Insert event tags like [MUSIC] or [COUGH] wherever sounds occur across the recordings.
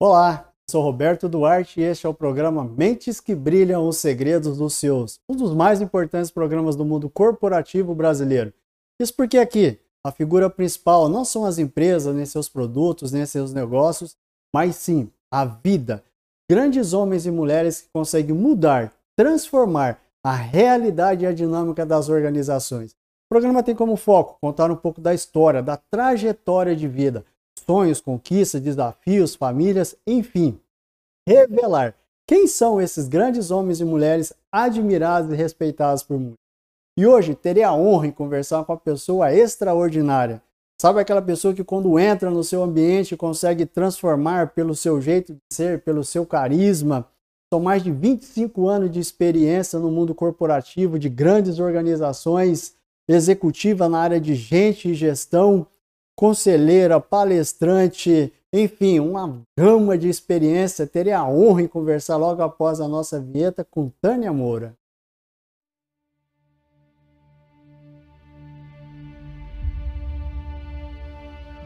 Olá, sou Roberto Duarte e este é o programa Mentes que Brilham os Segredos dos Seus, um dos mais importantes programas do mundo corporativo brasileiro. Isso porque aqui a figura principal não são as empresas, nem seus produtos, nem seus negócios, mas sim a vida. Grandes homens e mulheres que conseguem mudar, transformar a realidade e a dinâmica das organizações. O programa tem como foco contar um pouco da história, da trajetória de vida, sonhos, conquistas, desafios, famílias, enfim, revelar quem são esses grandes homens e mulheres admirados e respeitados por muitos. E hoje terei a honra em conversar com uma pessoa extraordinária. Sabe aquela pessoa que quando entra no seu ambiente consegue transformar pelo seu jeito de ser, pelo seu carisma. São mais de 25 anos de experiência no mundo corporativo de grandes organizações, executiva na área de gente e gestão, conselheira, palestrante, enfim, uma gama de experiência. Terei a honra em conversar logo após a nossa vinheta com Tânia Moura.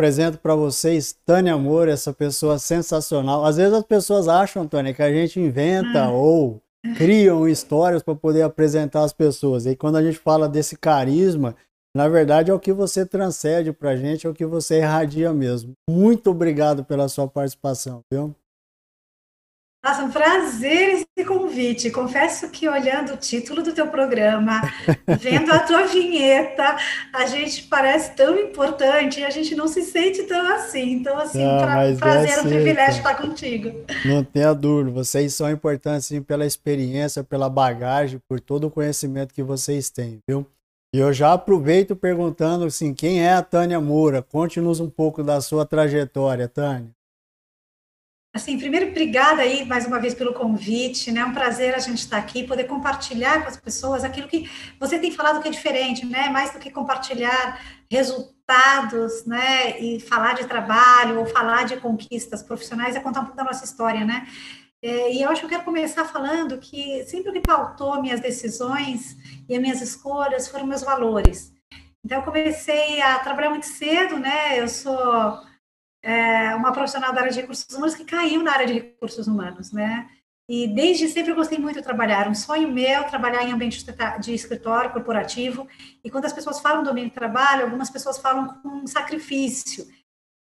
Apresento para vocês Tânia Moura, essa pessoa sensacional. Às vezes as pessoas acham, Tânia, que a gente inventa ah. ou criam histórias para poder apresentar as pessoas. E quando a gente fala desse carisma, na verdade é o que você transcende para a gente, é o que você irradia mesmo. Muito obrigado pela sua participação, viu? Nossa, um prazer esse convite. Confesso que olhando o título do teu programa, [LAUGHS] vendo a tua vinheta, a gente parece tão importante e a gente não se sente tão assim. Então, assim, ah, pra, é prazer, é um privilégio estar contigo. Não tenha dúvida, vocês são importantes sim, pela experiência, pela bagagem, por todo o conhecimento que vocês têm, viu? E eu já aproveito perguntando assim, quem é a Tânia Moura? Conte-nos um pouco da sua trajetória, Tânia. Assim, primeiro, obrigada aí mais uma vez pelo convite, né? É um prazer a gente estar aqui, poder compartilhar com as pessoas aquilo que você tem falado que é diferente, né? Mais do que compartilhar resultados, né? E falar de trabalho ou falar de conquistas profissionais, é contar um pouco da nossa história, né? É, e eu acho que eu quero começar falando que sempre o que pautou minhas decisões e as minhas escolhas foram meus valores. Então, eu comecei a trabalhar muito cedo, né? Eu sou é, uma profissional da área de recursos humanos que caiu na área de recursos humanos, né? E desde sempre eu gostei muito de trabalhar. Um sonho meu trabalhar em ambiente de escritório corporativo. E quando as pessoas falam do ambiente de trabalho, algumas pessoas falam com sacrifício.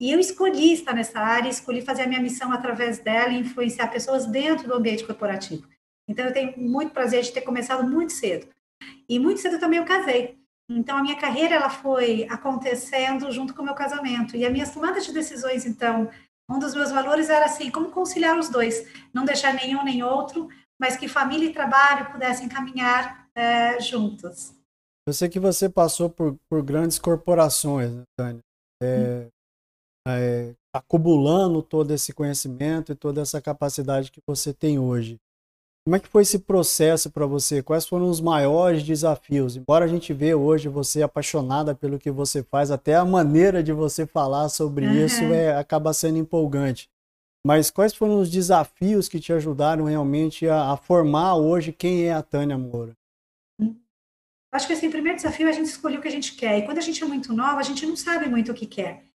E eu escolhi estar nessa área, escolhi fazer a minha missão através dela e influenciar pessoas dentro do ambiente corporativo. Então eu tenho muito prazer de ter começado muito cedo. E muito cedo também eu casei. Então, a minha carreira ela foi acontecendo junto com o meu casamento. E as minhas tomadas de decisões, então, um dos meus valores era assim, como conciliar os dois. Não deixar nenhum nem outro, mas que família e trabalho pudessem caminhar é, juntos. Eu sei que você passou por, por grandes corporações, né, Tânia. É, hum. é, acumulando todo esse conhecimento e toda essa capacidade que você tem hoje. Como é que foi esse processo para você? Quais foram os maiores desafios? Embora a gente vê hoje você apaixonada pelo que você faz, até a maneira de você falar sobre uhum. isso é, acaba sendo empolgante. Mas quais foram os desafios que te ajudaram realmente a, a formar hoje quem é a Tânia Moura? Acho que assim, o primeiro desafio é a gente escolher o que a gente quer. E quando a gente é muito nova, a gente não sabe muito o que quer.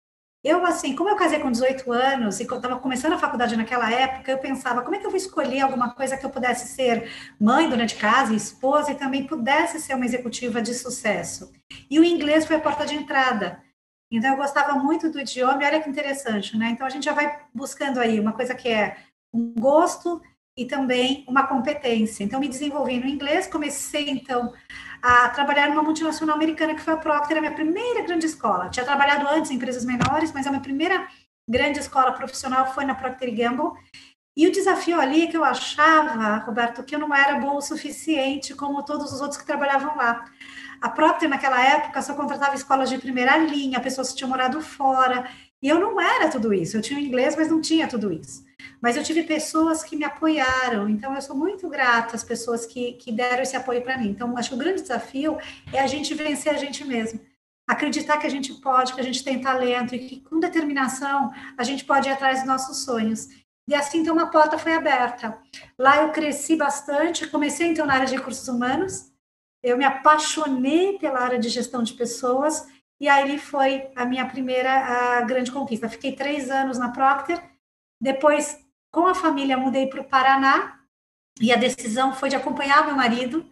Eu, assim, como eu casei com 18 anos e estava começando a faculdade naquela época, eu pensava, como é que eu vou escolher alguma coisa que eu pudesse ser mãe, dona de casa, esposa e também pudesse ser uma executiva de sucesso? E o inglês foi a porta de entrada. Então, eu gostava muito do idioma, e olha que interessante, né? Então, a gente já vai buscando aí uma coisa que é um gosto e também uma competência. Então, me desenvolvi no inglês, comecei, então, a trabalhar numa multinacional americana, que foi a Procter, a minha primeira grande escola. Tinha trabalhado antes em empresas menores, mas a minha primeira grande escola profissional foi na Procter Gamble. E o desafio ali é que eu achava, Roberto, que eu não era boa o suficiente como todos os outros que trabalhavam lá. A Procter, naquela época, só contratava escolas de primeira linha, pessoas que tinham morado fora, e eu não era tudo isso. Eu tinha inglês, mas não tinha tudo isso. Mas eu tive pessoas que me apoiaram, então eu sou muito grata às pessoas que, que deram esse apoio para mim. Então, acho que o grande desafio é a gente vencer a gente mesmo. Acreditar que a gente pode, que a gente tem talento e que com determinação a gente pode ir atrás dos nossos sonhos. E assim, então, uma porta foi aberta. Lá eu cresci bastante, comecei então na área de recursos humanos, eu me apaixonei pela área de gestão de pessoas, e aí foi a minha primeira a grande conquista. Fiquei três anos na Procter, depois, com a família, mudei para o Paraná, e a decisão foi de acompanhar meu marido.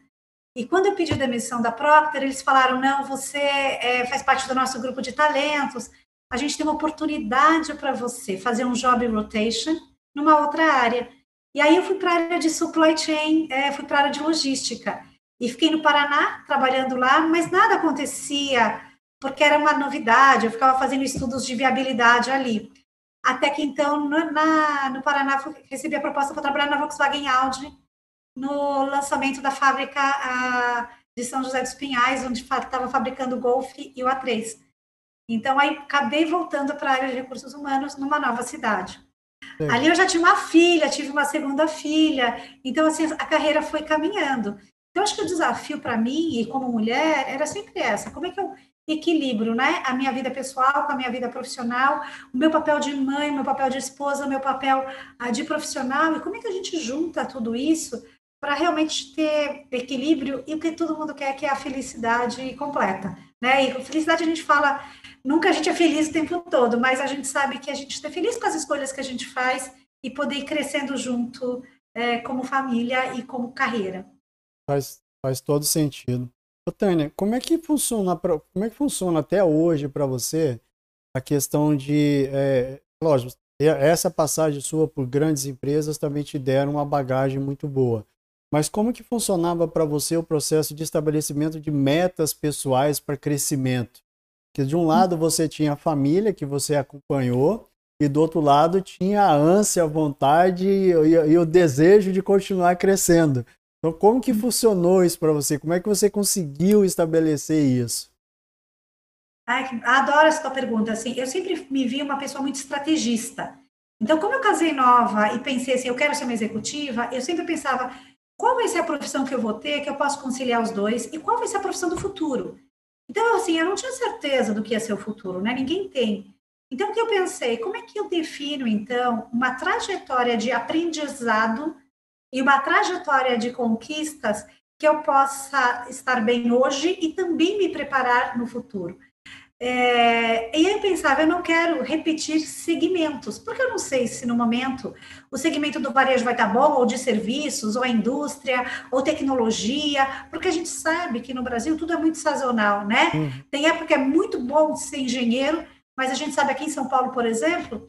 E quando eu pedi demissão da Procter, eles falaram: não, você é, faz parte do nosso grupo de talentos, a gente tem uma oportunidade para você fazer um job rotation numa outra área. E aí eu fui para a área de supply chain, é, fui para a área de logística. E fiquei no Paraná, trabalhando lá, mas nada acontecia, porque era uma novidade, eu ficava fazendo estudos de viabilidade ali. Até que então, no, na, no Paraná, recebi a proposta para trabalhar na Volkswagen Audi, no lançamento da fábrica a, de São José dos Pinhais, onde estava fabricando o Golf e o A3. Então, aí acabei voltando para a área de recursos humanos numa nova cidade. Ali eu já tinha uma filha, tive uma segunda filha, então assim a carreira foi caminhando. Então, acho que o desafio para mim, e como mulher, era sempre essa: como é que eu equilibro né, a minha vida pessoal com a minha vida profissional, o meu papel de mãe, o meu papel de esposa, o meu papel ah, de profissional, e como é que a gente junta tudo isso para realmente ter equilíbrio e o que todo mundo quer, que é a felicidade completa. Né? E felicidade a gente fala, nunca a gente é feliz o tempo todo, mas a gente sabe que a gente está feliz com as escolhas que a gente faz e poder ir crescendo junto é, como família e como carreira. Faz, faz todo sentido. Ô, Tânia, como é que funciona, pra, como é que funciona até hoje para você a questão de, é, lógico, essa passagem sua por grandes empresas também te deram uma bagagem muito boa. Mas como que funcionava para você o processo de estabelecimento de metas pessoais para crescimento? Que de um lado você tinha a família que você acompanhou e do outro lado tinha a ânsia, a vontade e, e, e o desejo de continuar crescendo. Então, como que funcionou isso para você? Como é que você conseguiu estabelecer isso? Ai, adoro essa tua pergunta. Assim, eu sempre me vi uma pessoa muito estrategista. Então, como eu casei nova e pensei assim, eu quero ser uma executiva, eu sempre pensava qual vai ser a profissão que eu vou ter, que eu posso conciliar os dois, e qual vai ser a profissão do futuro. Então, assim, eu não tinha certeza do que ia ser o futuro, né? Ninguém tem. Então, o que eu pensei? Como é que eu defino, então, uma trajetória de aprendizado e uma trajetória de conquistas que eu possa estar bem hoje e também me preparar no futuro. É, e aí eu pensava, eu não quero repetir segmentos, porque eu não sei se no momento o segmento do varejo vai estar bom, ou de serviços, ou a indústria, ou tecnologia, porque a gente sabe que no Brasil tudo é muito sazonal, né? Uhum. Tem época que é muito bom ser engenheiro, mas a gente sabe aqui em São Paulo, por exemplo,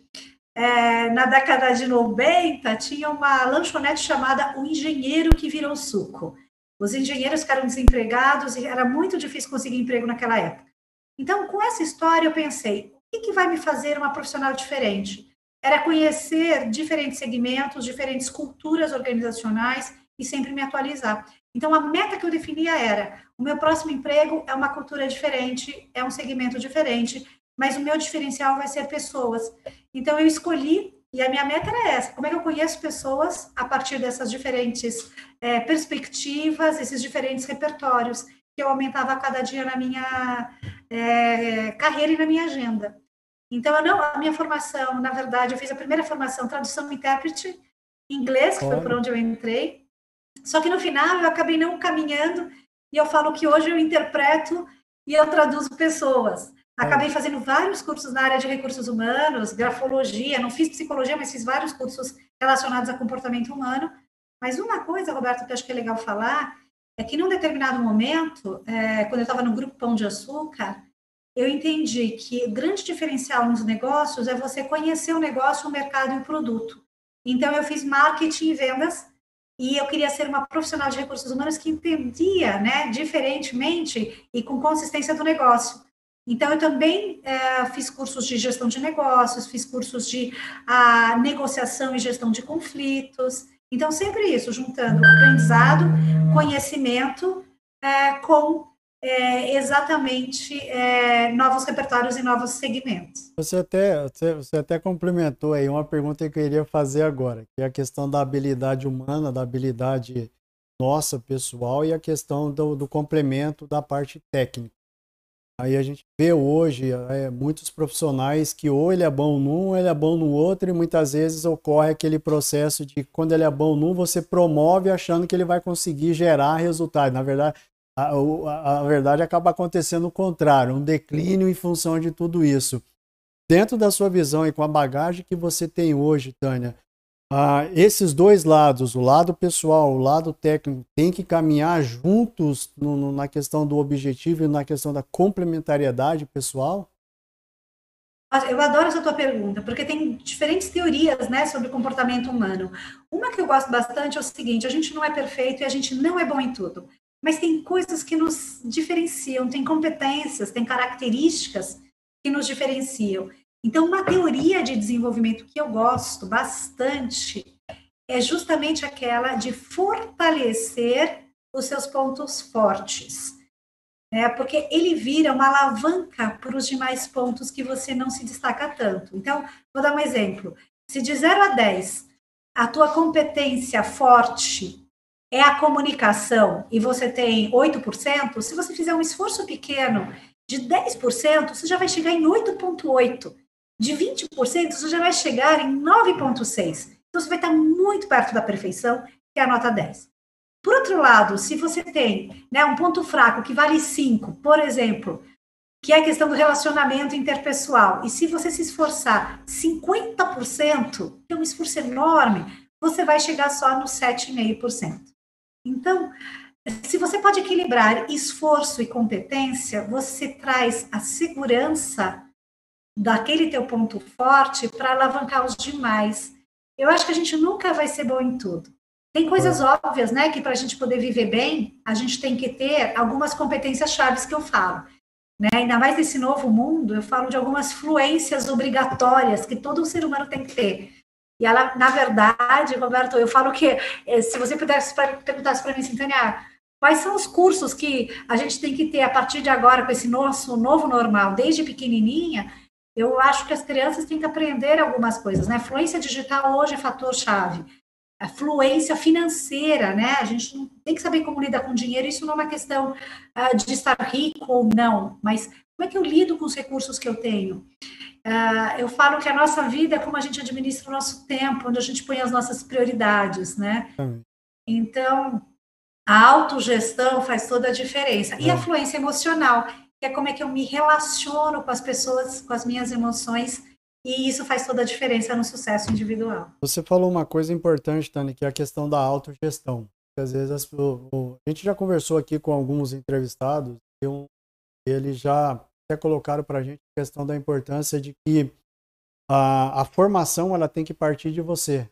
é, na década de 90, tinha uma lanchonete chamada O Engenheiro que Virou Suco. Os engenheiros ficaram desempregados e era muito difícil conseguir emprego naquela época. Então, com essa história, eu pensei: o que, que vai me fazer uma profissional diferente? Era conhecer diferentes segmentos, diferentes culturas organizacionais e sempre me atualizar. Então, a meta que eu definia era: o meu próximo emprego é uma cultura diferente, é um segmento diferente, mas o meu diferencial vai ser pessoas. Então eu escolhi e a minha meta era essa: como é que eu conheço pessoas a partir dessas diferentes é, perspectivas, esses diferentes repertórios que eu aumentava cada dia na minha é, carreira e na minha agenda. Então, eu não, a minha formação, na verdade, eu fiz a primeira formação tradução e intérprete inglês, que foi por onde eu entrei. Só que no final eu acabei não caminhando e eu falo que hoje eu interpreto e eu traduzo pessoas. Acabei fazendo vários cursos na área de recursos humanos, grafologia, não fiz psicologia, mas fiz vários cursos relacionados a comportamento humano. Mas uma coisa, Roberto, que eu acho que é legal falar, é que num determinado momento, é, quando eu estava no grupo Pão de Açúcar, eu entendi que o grande diferencial nos negócios é você conhecer o negócio, o mercado e o produto. Então, eu fiz marketing e vendas e eu queria ser uma profissional de recursos humanos que entendia, né, diferentemente e com consistência do negócio. Então, eu também é, fiz cursos de gestão de negócios, fiz cursos de a, negociação e gestão de conflitos. Então, sempre isso, juntando aprendizado, conhecimento é, com é, exatamente é, novos repertórios e novos segmentos. Você até, você até complementou aí uma pergunta que eu queria fazer agora, que é a questão da habilidade humana, da habilidade nossa, pessoal, e a questão do, do complemento da parte técnica. Aí a gente vê hoje é, muitos profissionais que ou ele é bom num, ele é bom no outro, e muitas vezes ocorre aquele processo de quando ele é bom num, você promove achando que ele vai conseguir gerar resultado. Na verdade, a, a, a verdade acaba acontecendo o contrário, um declínio em função de tudo isso. Dentro da sua visão e com a bagagem que você tem hoje, Tânia, ah, esses dois lados, o lado pessoal, o lado técnico, tem que caminhar juntos no, no, na questão do objetivo e na questão da complementariedade pessoal? Eu adoro essa tua pergunta, porque tem diferentes teorias né, sobre comportamento humano. Uma que eu gosto bastante é o seguinte: a gente não é perfeito e a gente não é bom em tudo, mas tem coisas que nos diferenciam, tem competências, tem características que nos diferenciam. Então, uma teoria de desenvolvimento que eu gosto bastante é justamente aquela de fortalecer os seus pontos fortes. Né? Porque ele vira uma alavanca para os demais pontos que você não se destaca tanto. Então, vou dar um exemplo. Se de 0 a 10 a tua competência forte é a comunicação e você tem 8%, se você fizer um esforço pequeno de 10%, você já vai chegar em 8,8% de 20%, você já vai chegar em 9,6%. Então, você vai estar muito perto da perfeição, que é a nota 10. Por outro lado, se você tem né, um ponto fraco que vale 5, por exemplo, que é a questão do relacionamento interpessoal, e se você se esforçar 50%, que é um esforço enorme, você vai chegar só no 7,5%. Então, se você pode equilibrar esforço e competência, você traz a segurança daquele teu ponto forte para alavancar os demais. Eu acho que a gente nunca vai ser bom em tudo. Tem coisas é. óbvias, né, que para a gente poder viver bem, a gente tem que ter algumas competências chaves que eu falo. Né? Ainda mais nesse novo mundo, eu falo de algumas fluências obrigatórias que todo ser humano tem que ter. E ela, na verdade, Roberto, eu falo que eh, se você pudesse perguntar para mim, Sintânia, quais são os cursos que a gente tem que ter a partir de agora com esse nosso novo normal, desde pequenininha, eu acho que as crianças têm que aprender algumas coisas, né? Fluência digital hoje é fator-chave. A fluência financeira, né? A gente não tem que saber como lidar com dinheiro, isso não é uma questão uh, de estar rico ou não, mas como é que eu lido com os recursos que eu tenho? Uh, eu falo que a nossa vida é como a gente administra o nosso tempo, onde a gente põe as nossas prioridades, né? Então, a autogestão faz toda a diferença. E a fluência emocional, que é como é que eu me relaciono com as pessoas, com as minhas emoções, e isso faz toda a diferença no sucesso individual. Você falou uma coisa importante, Tânia, que é a questão da autogestão. Às vezes o, a gente já conversou aqui com alguns entrevistados e um, eles já até colocaram para a gente a questão da importância de que a, a, formação ela tem que partir de você.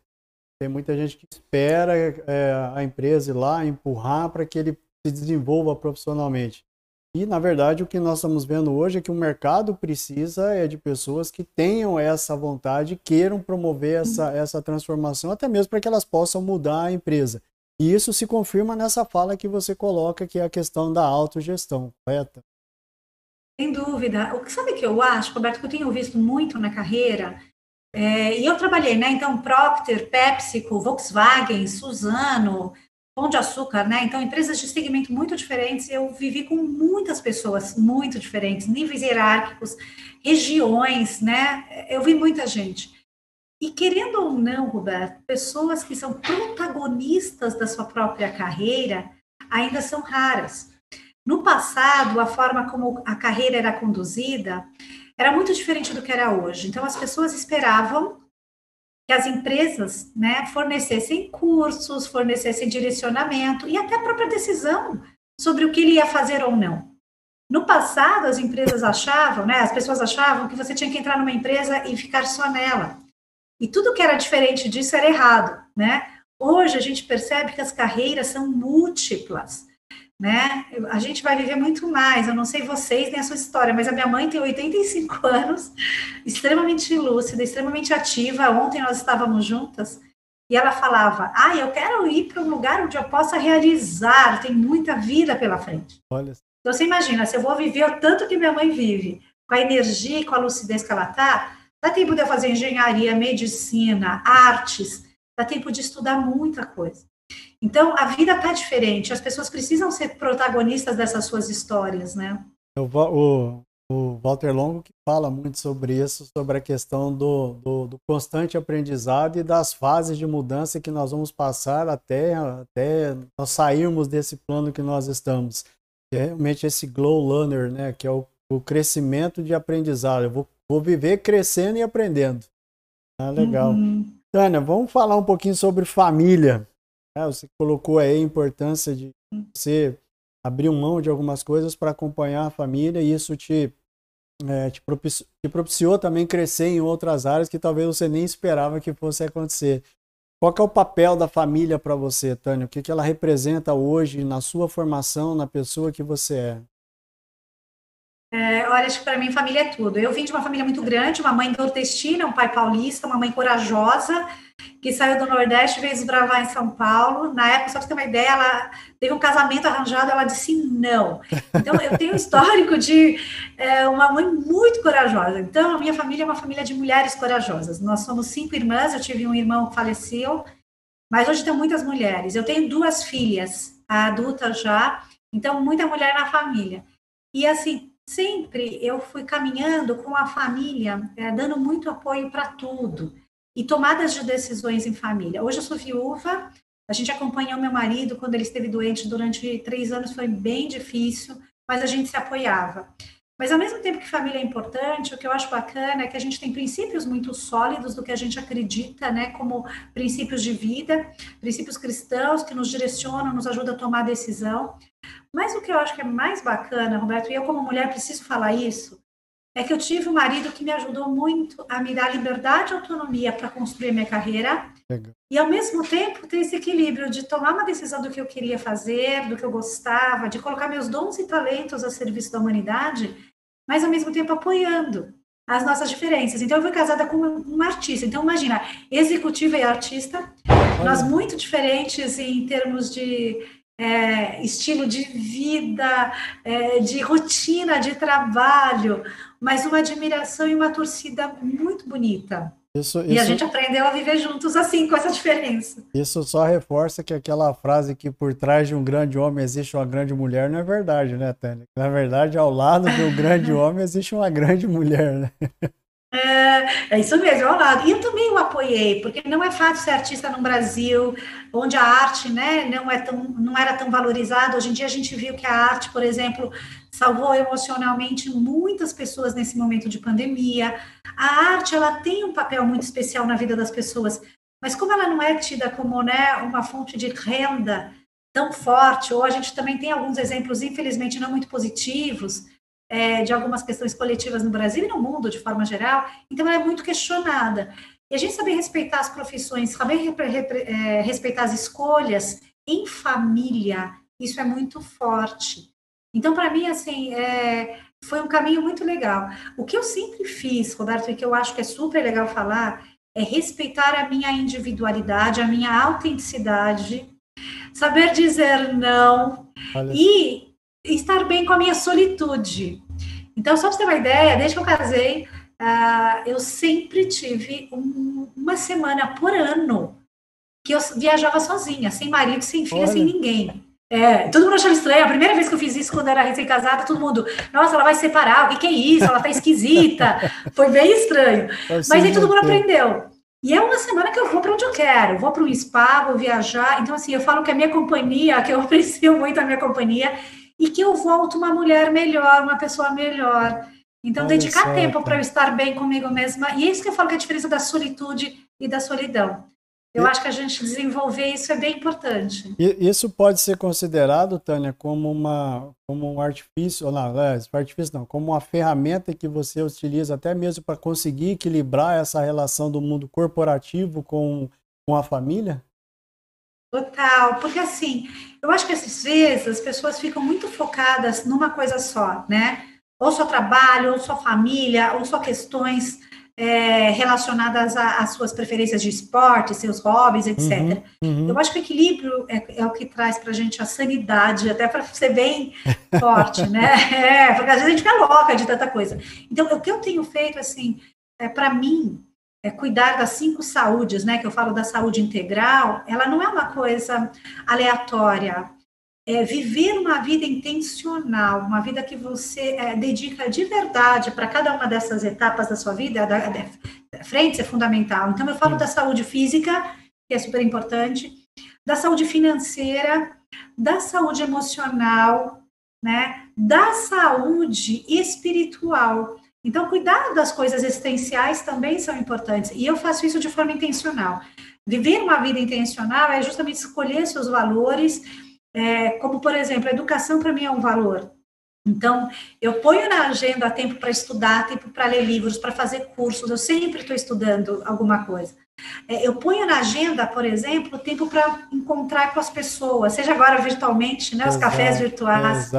Tem muita gente que espera é, a empresa ir lá empurrar para que ele se desenvolva profissionalmente. E, na verdade, o que nós estamos vendo hoje é que o mercado precisa é de pessoas que tenham essa vontade, queiram promover essa, essa transformação, até mesmo para que elas possam mudar a empresa. E isso se confirma nessa fala que você coloca, que é a questão da autogestão, correta? Sem dúvida. O que sabe que eu acho, Roberto, que eu tenho visto muito na carreira, é, e eu trabalhei, né? Então, Procter, PepsiCo, Volkswagen, Suzano, Pão de Açúcar, né? Então, empresas de segmento muito diferentes. Eu vivi com muitas pessoas muito diferentes, níveis hierárquicos, regiões, né? Eu vi muita gente. E querendo ou não, Roberto, pessoas que são protagonistas da sua própria carreira ainda são raras. No passado, a forma como a carreira era conduzida era muito diferente do que era hoje. Então, as pessoas esperavam que as empresas né, fornecessem cursos, fornecessem direcionamento e até a própria decisão sobre o que ele ia fazer ou não. No passado, as empresas achavam, né, as pessoas achavam que você tinha que entrar numa empresa e ficar só nela. E tudo que era diferente disso era errado, né? Hoje a gente percebe que as carreiras são múltiplas, né? A gente vai viver muito mais. Eu não sei vocês nem a sua história, mas a minha mãe tem 85 [LAUGHS] anos, extremamente lúcida, extremamente ativa. Ontem nós estávamos juntas e ela falava: Ah, eu quero ir para um lugar onde eu possa realizar, tem muita vida pela frente. Olha. Então você imagina, se eu vou viver o tanto que minha mãe vive, com a energia e com a lucidez que ela está, dá tempo de eu fazer engenharia, medicina, artes, dá tempo de estudar muita coisa. Então, a vida está diferente, as pessoas precisam ser protagonistas dessas suas histórias, né? O, o, o Walter Longo que fala muito sobre isso, sobre a questão do, do, do, constante aprendizado e das fases de mudança que nós vamos passar até, até nós sairmos desse plano que nós estamos. É realmente esse glow learner, né, que é o, o crescimento de aprendizado. Eu vou, vou viver crescendo e aprendendo. Ah, legal. Uhum. Tânia, vamos falar um pouquinho sobre família. É, você colocou aí a importância de você abrir mão de algumas coisas para acompanhar a família e isso te, é, te, propiciou, te, propiciou, também crescer em outras áreas que talvez você nem esperava que fosse acontecer. Qual é o papel da família para você, Tânia? O que, que ela representa hoje na sua formação, na pessoa que você é? É, olha, acho que para mim família é tudo. Eu vim de uma família muito grande, uma mãe nordestina, um pai paulista, uma mãe corajosa, que saiu do Nordeste veio desbravar em São Paulo. Na época, só para ter uma ideia, ela teve um casamento arranjado, ela disse não. Então, eu tenho um [LAUGHS] histórico de é, uma mãe muito corajosa. Então, a minha família é uma família de mulheres corajosas. Nós somos cinco irmãs, eu tive um irmão que faleceu, mas hoje tem muitas mulheres. Eu tenho duas filhas, adultas já, então, muita mulher na família. E, assim, sempre eu fui caminhando com a família, é, dando muito apoio para tudo e tomadas de decisões em família. Hoje eu sou viúva, a gente acompanhou meu marido quando ele esteve doente durante três anos, foi bem difícil, mas a gente se apoiava. Mas ao mesmo tempo que família é importante, o que eu acho bacana é que a gente tem princípios muito sólidos do que a gente acredita, né, como princípios de vida, princípios cristãos que nos direcionam, nos ajudam a tomar decisão. Mas o que eu acho que é mais bacana, Roberto, e eu como mulher preciso falar isso, é que eu tive um marido que me ajudou muito a me dar liberdade e autonomia para construir minha carreira Legal. e ao mesmo tempo ter esse equilíbrio de tomar uma decisão do que eu queria fazer, do que eu gostava, de colocar meus dons e talentos a serviço da humanidade, mas ao mesmo tempo apoiando as nossas diferenças. Então eu fui casada com um artista. Então imagina, executiva e artista, nós muito diferentes em termos de é, estilo de vida, é, de rotina de trabalho, mas uma admiração e uma torcida muito bonita. Isso, isso, e a gente aprendeu a viver juntos assim, com essa diferença. Isso só reforça que aquela frase que por trás de um grande homem existe uma grande mulher não é verdade, né, Tânia? Na verdade, ao lado de um grande [LAUGHS] homem existe uma grande mulher, né? É, é, isso mesmo, ao lado. E eu também o apoiei, porque não é fácil ser artista no Brasil, onde a arte né, não, é tão, não era tão valorizada. Hoje em dia a gente viu que a arte, por exemplo, salvou emocionalmente muitas pessoas nesse momento de pandemia. A arte ela tem um papel muito especial na vida das pessoas, mas como ela não é tida como né, uma fonte de renda tão forte, ou a gente também tem alguns exemplos, infelizmente, não muito positivos, é, de algumas questões coletivas no Brasil e no mundo de forma geral, então ela é muito questionada. E a gente saber respeitar as profissões, saber é, respeitar as escolhas em família, isso é muito forte. Então, para mim, assim, é, foi um caminho muito legal. O que eu sempre fiz, Roberto, e que eu acho que é super legal falar, é respeitar a minha individualidade, a minha autenticidade, saber dizer não Olha. e estar bem com a minha solitude. Então, só para você ter uma ideia, desde que eu casei, uh, eu sempre tive um, uma semana por ano que eu viajava sozinha, sem marido, sem filha, Olha. sem ninguém. É, todo mundo achava estranho. A primeira vez que eu fiz isso, quando era recém-casada, todo mundo, nossa, ela vai separar, o que, que é isso? Ela tá esquisita. [LAUGHS] Foi bem estranho. Mas aí todo mundo aprendeu. E é uma semana que eu vou para onde eu quero, vou para um spa, vou viajar. Então, assim, eu falo que a minha companhia, que eu [LAUGHS] aprecio muito a minha companhia, e que eu volto uma mulher melhor, uma pessoa melhor. Então, Olha dedicar só, tempo para eu estar bem comigo mesma. E é isso que eu falo que é a diferença da solitude e da solidão. Eu acho que a gente desenvolver isso é bem importante. Isso pode ser considerado, Tânia, como uma como um artifício, não, é, artifício não, como uma ferramenta que você utiliza até mesmo para conseguir equilibrar essa relação do mundo corporativo com, com a família? Total, porque assim, eu acho que às vezes as pessoas ficam muito focadas numa coisa só, né? Ou só trabalho, ou só família, ou só questões é, relacionadas às suas preferências de esporte, seus hobbies, etc. Uhum, uhum. Eu acho que o equilíbrio é, é o que traz para a gente a sanidade, até para ser bem [LAUGHS] forte, né? É, porque às vezes a gente fica louca de tanta coisa. Então, o que eu tenho feito, assim, é, para mim, é cuidar das cinco saúdes, né? Que eu falo da saúde integral, ela não é uma coisa aleatória é, viver uma vida intencional, uma vida que você é, dedica de verdade para cada uma dessas etapas da sua vida, da, da frente é fundamental. Então, eu falo da saúde física, que é super importante, da saúde financeira, da saúde emocional, né, da saúde espiritual. Então, cuidar das coisas existenciais também são importantes. E eu faço isso de forma intencional. Viver uma vida intencional é justamente escolher seus valores é, como, por exemplo, a educação para mim é um valor. Então, eu ponho na agenda tempo para estudar, tempo para ler livros, para fazer cursos, eu sempre estou estudando alguma coisa. É, eu ponho na agenda, por exemplo, tempo para encontrar com as pessoas, seja agora virtualmente, né, os Exato, cafés virtuais,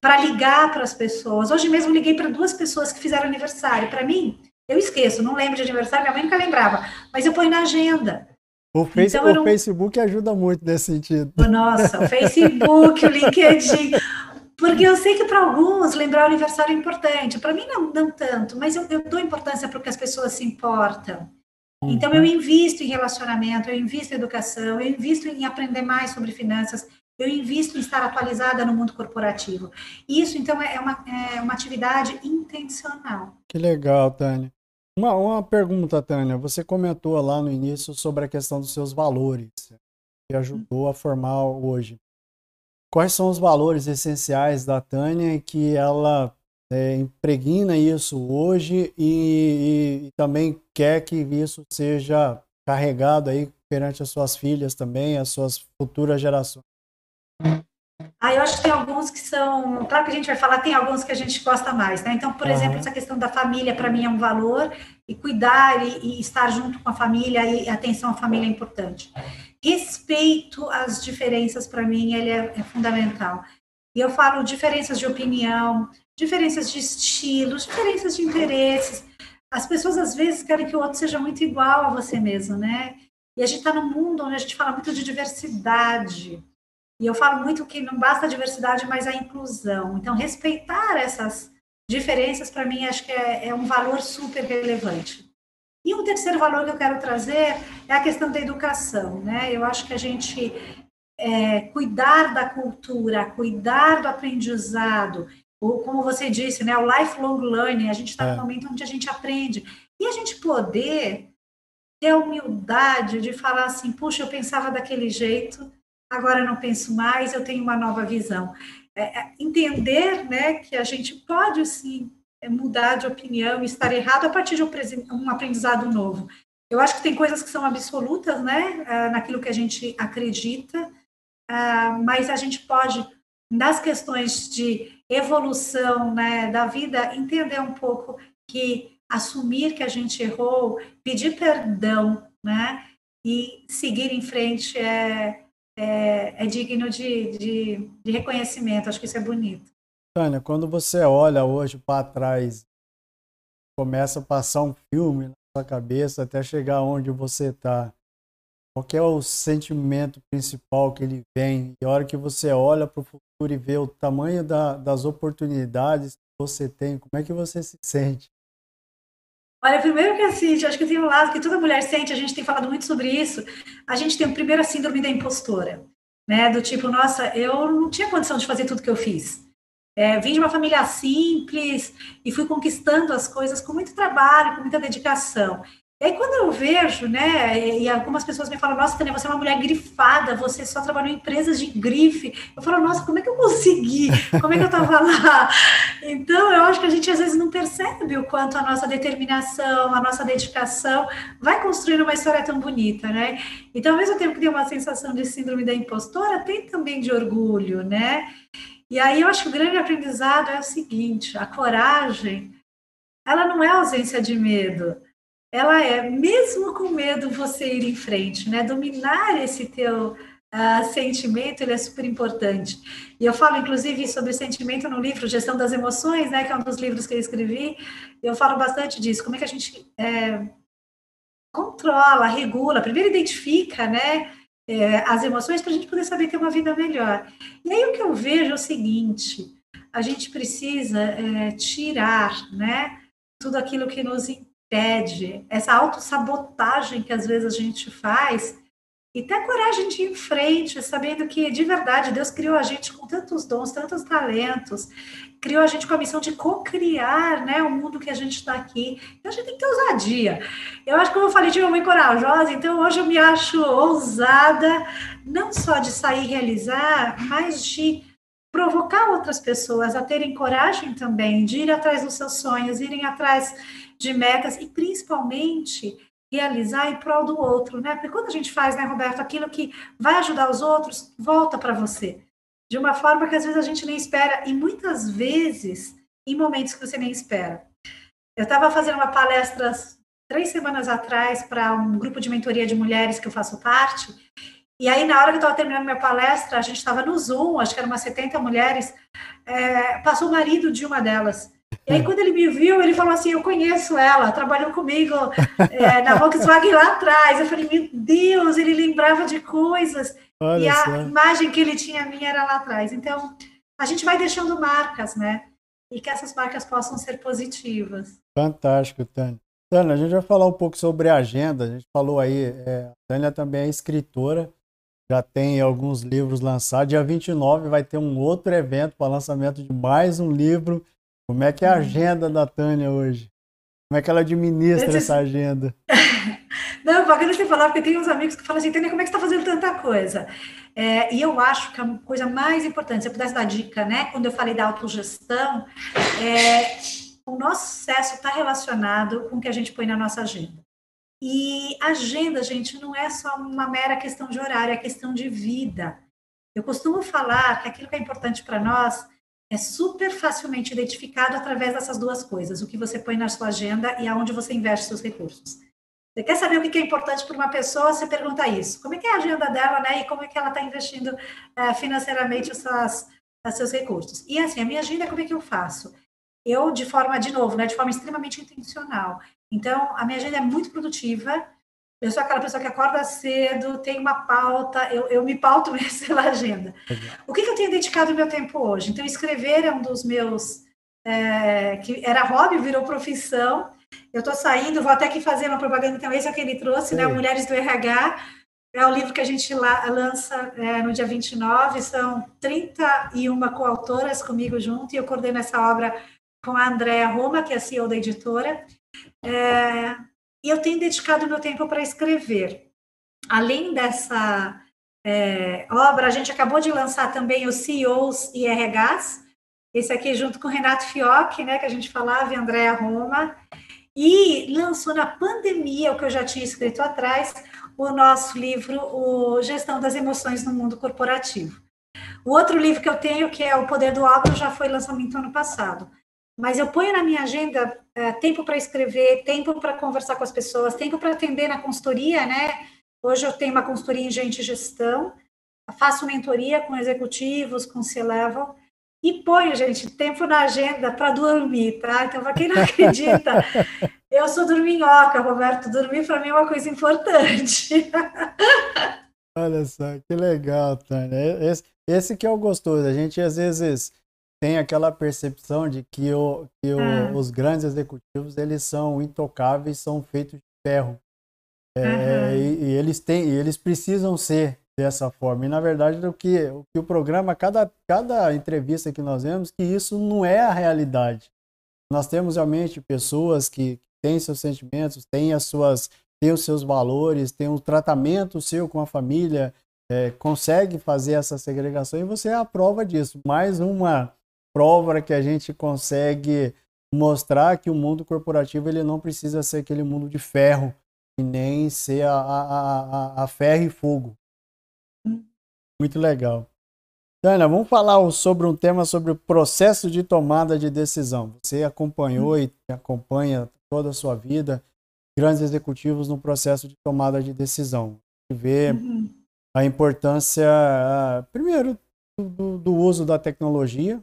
para ligar para as pessoas. Hoje mesmo liguei para duas pessoas que fizeram aniversário. Para mim, eu esqueço, não lembro de aniversário, minha mãe nunca lembrava, mas eu ponho na agenda. O, face, então, o. Facebook ajuda muito nesse sentido. Nossa, o Facebook, o LinkedIn. Porque eu sei que para alguns lembrar o aniversário é importante, para mim não, não tanto, mas eu, eu dou importância para que as pessoas se importam. Uhum. Então eu invisto em relacionamento, eu invisto em educação, eu invisto em aprender mais sobre finanças, eu invisto em estar atualizada no mundo corporativo. Isso, então, é uma, é uma atividade intencional. Que legal, Tânia. Uma, uma pergunta, Tânia. Você comentou lá no início sobre a questão dos seus valores, que ajudou a formar hoje. Quais são os valores essenciais da Tânia que ela é, impregna isso hoje e, e, e, também quer que isso seja carregado aí perante as suas filhas também, as suas futuras gerações? Ah, eu acho que tem alguns que são. Claro que a gente vai falar, tem alguns que a gente gosta mais, né? Então, por uhum. exemplo, essa questão da família, para mim, é um valor, e cuidar e, e, estar junto com a família e atenção à família é importante. Respeito às diferenças, para mim, ele é, é fundamental. E eu falo diferenças de opinião, diferenças de estilos, diferenças de interesses. As pessoas, às vezes, querem que o outro seja muito igual a você mesmo, né? E a gente está num mundo onde a gente fala muito de diversidade. E eu falo muito que não basta a diversidade, mas a inclusão. Então, respeitar essas diferenças, para mim, acho que é, é, um valor super relevante. E um terceiro valor que eu quero trazer é a questão da educação. Né? Eu acho que a gente é, cuidar da cultura, cuidar do aprendizado, ou, como você disse, né, o lifelong learning, a gente está é. no momento onde a gente aprende. E a gente poder ter a humildade de falar assim, puxa, eu pensava daquele jeito, agora não penso mais, eu tenho uma nova visão. É, é, entender né, que a gente pode, sim, é, mudar de opinião e estar errado a partir de um aprendizado novo. Eu acho que tem coisas que são absolutas, né, é, naquilo que a gente acredita, mas a gente pode, nas questões de evolução né, da vida, entender um pouco que assumir que a gente errou, pedir perdão, né, e seguir em frente é, é, é digno de, de, de, reconhecimento. Acho que isso é bonito. Tânia, quando você olha hoje para trás, começa a passar um filme na sua cabeça até chegar onde você está, qual é o sentimento principal que ele vem? E a hora que você olha para o e vê o tamanho da, das oportunidades que você tem, como é que você se sente? Olha, primeiro que assim, acho que tem um lado que toda mulher sente, a gente tem falado muito sobre isso, a gente tem primeiro a síndrome da impostora, né? Do tipo, nossa, eu não tinha condição de fazer tudo que eu fiz. É, vim de uma família simples e fui conquistando as coisas com muito trabalho, com muita dedicação. E aí, quando eu vejo, né, e algumas pessoas me falam, nossa, Tânia, você é uma mulher grifada, você só trabalhou em empresas de grife. Eu falo, nossa, como é que eu consegui? Como é que eu estava lá? [LAUGHS] Então, eu acho que a gente às vezes não percebe o quanto a nossa determinação, a nossa dedicação vai construindo uma história tão bonita, né? Então, ao mesmo tempo que tem uma sensação de síndrome da impostora, tem também de orgulho, né? E aí eu acho que o grande aprendizado é o seguinte: a coragem, ela não é ausência de medo ela é, mesmo com medo, você ir em frente, né? Dominar esse teu uh, sentimento, ele é super importante. E eu falo, inclusive, sobre sentimento no livro Gestão das Emoções, né? Que é um dos livros que eu escrevi. Eu falo bastante disso. Como é que a gente é, controla, regula, primeiro identifica, né? É, as emoções para a gente poder saber ter uma vida melhor. E aí o que eu vejo é o seguinte: a gente precisa é, tirar, né? Tudo aquilo que nos pede, essa autossabotagem que às vezes a gente faz, e ter coragem de ir em frente, sabendo que de verdade Deus criou a gente com tantos dons, tantos talentos, criou a gente com a missão de co-criar né, o mundo que a gente está aqui. Então a gente tem que ter ousadia. Eu acho que, como eu falei, de uma mãe corajosa, então hoje eu me acho ousada, não só de sair realizar, mas de provocar outras pessoas a terem coragem também de ir atrás dos seus sonhos, irem atrás de metas e principalmente realizar em prol do outro, né? Porque quando a gente faz, né, Roberto, aquilo que vai ajudar os outros, volta para você. De uma forma que às vezes a gente nem espera e muitas vezes em momentos que você nem espera. Eu estava fazendo uma palestra três semanas atrás para um grupo de mentoria de mulheres que eu faço parte. E aí, na hora que eu estava terminando minha palestra, a gente estava no Zoom, acho que eram umas 70 mulheres, é, passou o marido de uma delas. E aí, quando ele me viu, ele falou assim: Eu conheço ela, trabalhou comigo é, na [LAUGHS] Volkswagen lá atrás. Eu falei: Meu Deus, ele lembrava de coisas. Olha e a só. imagem que ele tinha minha era lá atrás. Então, a gente vai deixando marcas, né? E que essas marcas possam ser positivas. Fantástico, Tânia. Tânia, a gente vai falar um pouco sobre a agenda. A gente falou aí, é, a Tânia também é escritora, já tem alguns livros lançados. Dia 29 vai ter um outro evento para lançamento de mais um livro como é que é a agenda da Tânia hoje? Como é que ela administra essa agenda? [LAUGHS] Não, bacana você falar, porque tem uns amigos que falam assim, Tânia, como é que você está fazendo tanta coisa? É, e eu acho que a coisa mais importante, se eu pudesse dar dica, né, quando eu falei da autogestão, é, o nosso sucesso está relacionado com o que a gente põe na nossa agenda. E agenda, gente, não é só uma mera questão de horário, é questão de vida. Eu costumo falar que aquilo que é importante para nós é super facilmente identificado através dessas duas coisas, o que você põe na sua agenda e aonde você investe seus recursos. Você quer saber o que é importante para uma pessoa, você pergunta isso. Como é que é a agenda dela, né? E como é que ela está investindo uh, financeiramente os seus, os seus recursos. E assim, a minha agenda, como é que eu faço? Eu, de forma, de novo, né, de forma extremamente intencional. Então, a minha agenda é muito produtiva, eu sou aquela pessoa que acorda cedo, tem uma pauta, eu, eu me pauto [LAUGHS] mesmo pela agenda. O que, que eu tenho dedicado o meu tempo hoje? Então, escrever é um dos meus. É, que era hobby, virou profissão. Eu estou saindo, vou até aqui fazer uma propaganda também, isso é que ele trouxe, né? Mulheres do RH. É o livro que a gente la, lança é, no dia 29. São 31 coautoras comigo junto, e eu coordeno essa obra com a Andréa Roma, que é a CEO da editora. É, e eu tenho dedicado meu tempo para escrever. Além dessa é, obra, a gente acabou de lançar também os CEOs e RHs, esse aqui junto com o Renato Fiocchi, né, que a gente falava, e Andréa Roma, e lançou na pandemia, o que eu já tinha escrito atrás, o nosso livro, o Gestão das Emoções no Mundo Corporativo. O outro livro que eu tenho, que é O Poder do Álcool, já foi lançamento ano passado mas eu ponho na minha agenda é, tempo para escrever, tempo para conversar com as pessoas, tempo para atender na consultoria, né? Hoje eu tenho uma consultoria em gente e gestão, faço mentoria com executivos, com C-level, e ponho, gente, tempo na agenda para dormir, tá? Então, para quem não [LAUGHS] acredita, eu sou dorminhoca, Roberto, dormir para mim é uma coisa importante. [LAUGHS] Olha só, que legal, Tânia. Esse, esse que é o gostoso. A gente, às vezes, tem aquela percepção de que, o, que o, ah. os grandes executivos eles são intocáveis, são feitos de ferro. É, uhum. e, e, eles têm, e eles precisam ser dessa forma. E na verdade o que o, que o programa, cada, cada entrevista que nós vemos, que isso não é a realidade. Nós temos realmente pessoas que tem seus sentimentos, tem as suas, tem os seus valores, tem um tratamento seu com a família, é, consegue fazer essa segregação e você é a prova disso. Mais uma prova que a gente consegue mostrar que o mundo corporativo ele não precisa ser aquele mundo de ferro e nem ser a, a, a, a ferro e fogo. Muito legal. Ana, vamos falar sobre um tema sobre o processo de tomada de decisão. Você acompanhou e acompanha toda a sua vida grandes executivos no processo de tomada de decisão. Vê uhum. a importância, primeiro, do, do, uso da tecnologia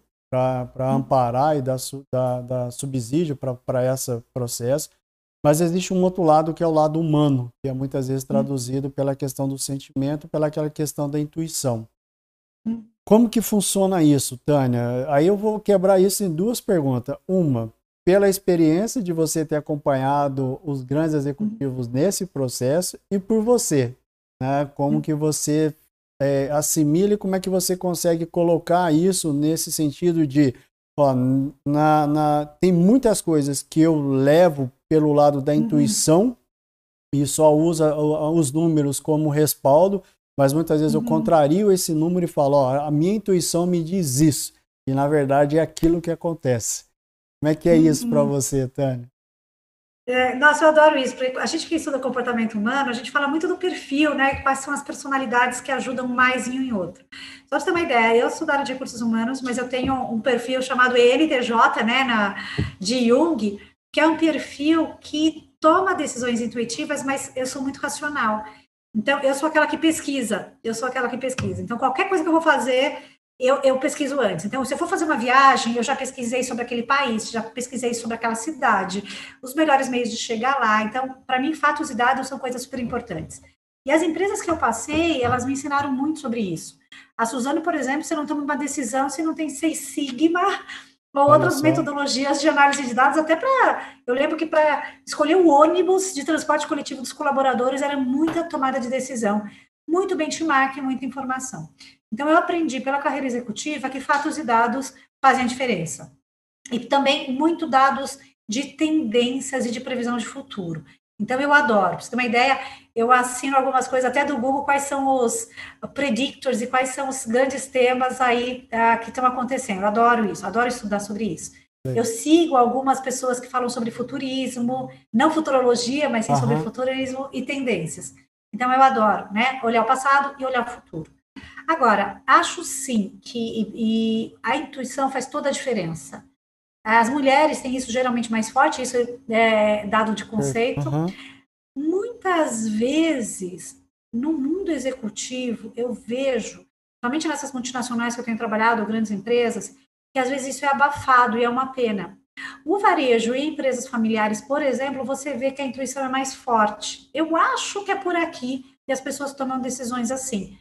para amparar e dar, dar, dar subsídio para esse processo. Mas existe um outro lado que é o lado humano, que é muitas vezes uhum. traduzido pela questão do sentimento, pela aquela questão da intuição. Uhum. Como que funciona isso, Tânia? Aí eu vou quebrar isso em duas perguntas. Uma, pela experiência de você ter acompanhado os grandes executivos nesse processo e por você, né? Como que você é, assimila e como é que você consegue colocar isso nesse sentido de, ó, na, na, tem muitas coisas que eu levo pelo lado da uhum. intuição e só usa os números como respaldo, mas muitas vezes uhum. eu contrario esse número e falo, ó, a minha intuição me diz isso. E na verdade é aquilo que acontece. Como é que é isso para uhum. você, Tânia? É, nossa, eu adoro isso. A gente que estuda comportamento humano, a gente fala muito do perfil, né? Quais são as personalidades que ajudam mais em um em outro. Só para ter uma ideia, eu sou da área de recursos humanos, mas eu tenho um perfil chamado ENTJ, né, na, de Jung, que é um perfil que toma decisões intuitivas, mas eu sou muito racional. Então, eu sou aquela que pesquisa, eu sou aquela que pesquisa. Então, qualquer coisa que eu vou fazer, eu, eu, pesquiso antes. Então, se eu for fazer uma viagem, eu já pesquisei sobre aquele país, já pesquisei sobre aquela cidade, os melhores meios de chegar lá. Então, para mim, fatos e dados são coisas super importantes. E as empresas que eu passei, elas me ensinaram muito sobre isso. A Suzano, por exemplo, você não toma uma decisão se não tem Seis Sigma ou outras metodologias de análise de dados, até para. Eu lembro que para escolher o ônibus de transporte coletivo dos colaboradores era muita tomada de decisão, muito benchmark, muita informação. Então, eu aprendi pela carreira executiva que fatos e dados fazem a diferença. E também muito dados de tendências e de previsão de futuro. Então, eu adoro. Para você ter uma ideia, eu assino algumas coisas até do Google, quais são os predictors e quais são os grandes temas aí uh, que estão acontecendo. Eu adoro isso, adoro estudar sobre isso. Eu sigo algumas pessoas que falam sobre futurismo, não futurologia, mas sim uhum. sobre futurismo e tendências. Então, eu adoro, né? Olhar o passado e olhar o futuro. Agora, acho sim que e, e a intuição faz toda a diferença. As mulheres têm isso geralmente mais forte, isso é dado de conceito. Uhum. Muitas vezes, no mundo executivo, eu vejo, somente nessas multinacionais que eu tenho trabalhado, grandes empresas, que às vezes isso é abafado e é uma pena. O varejo e empresas familiares, por exemplo, você vê que a intuição é mais forte. Eu acho que é por aqui que as pessoas tomam decisões assim.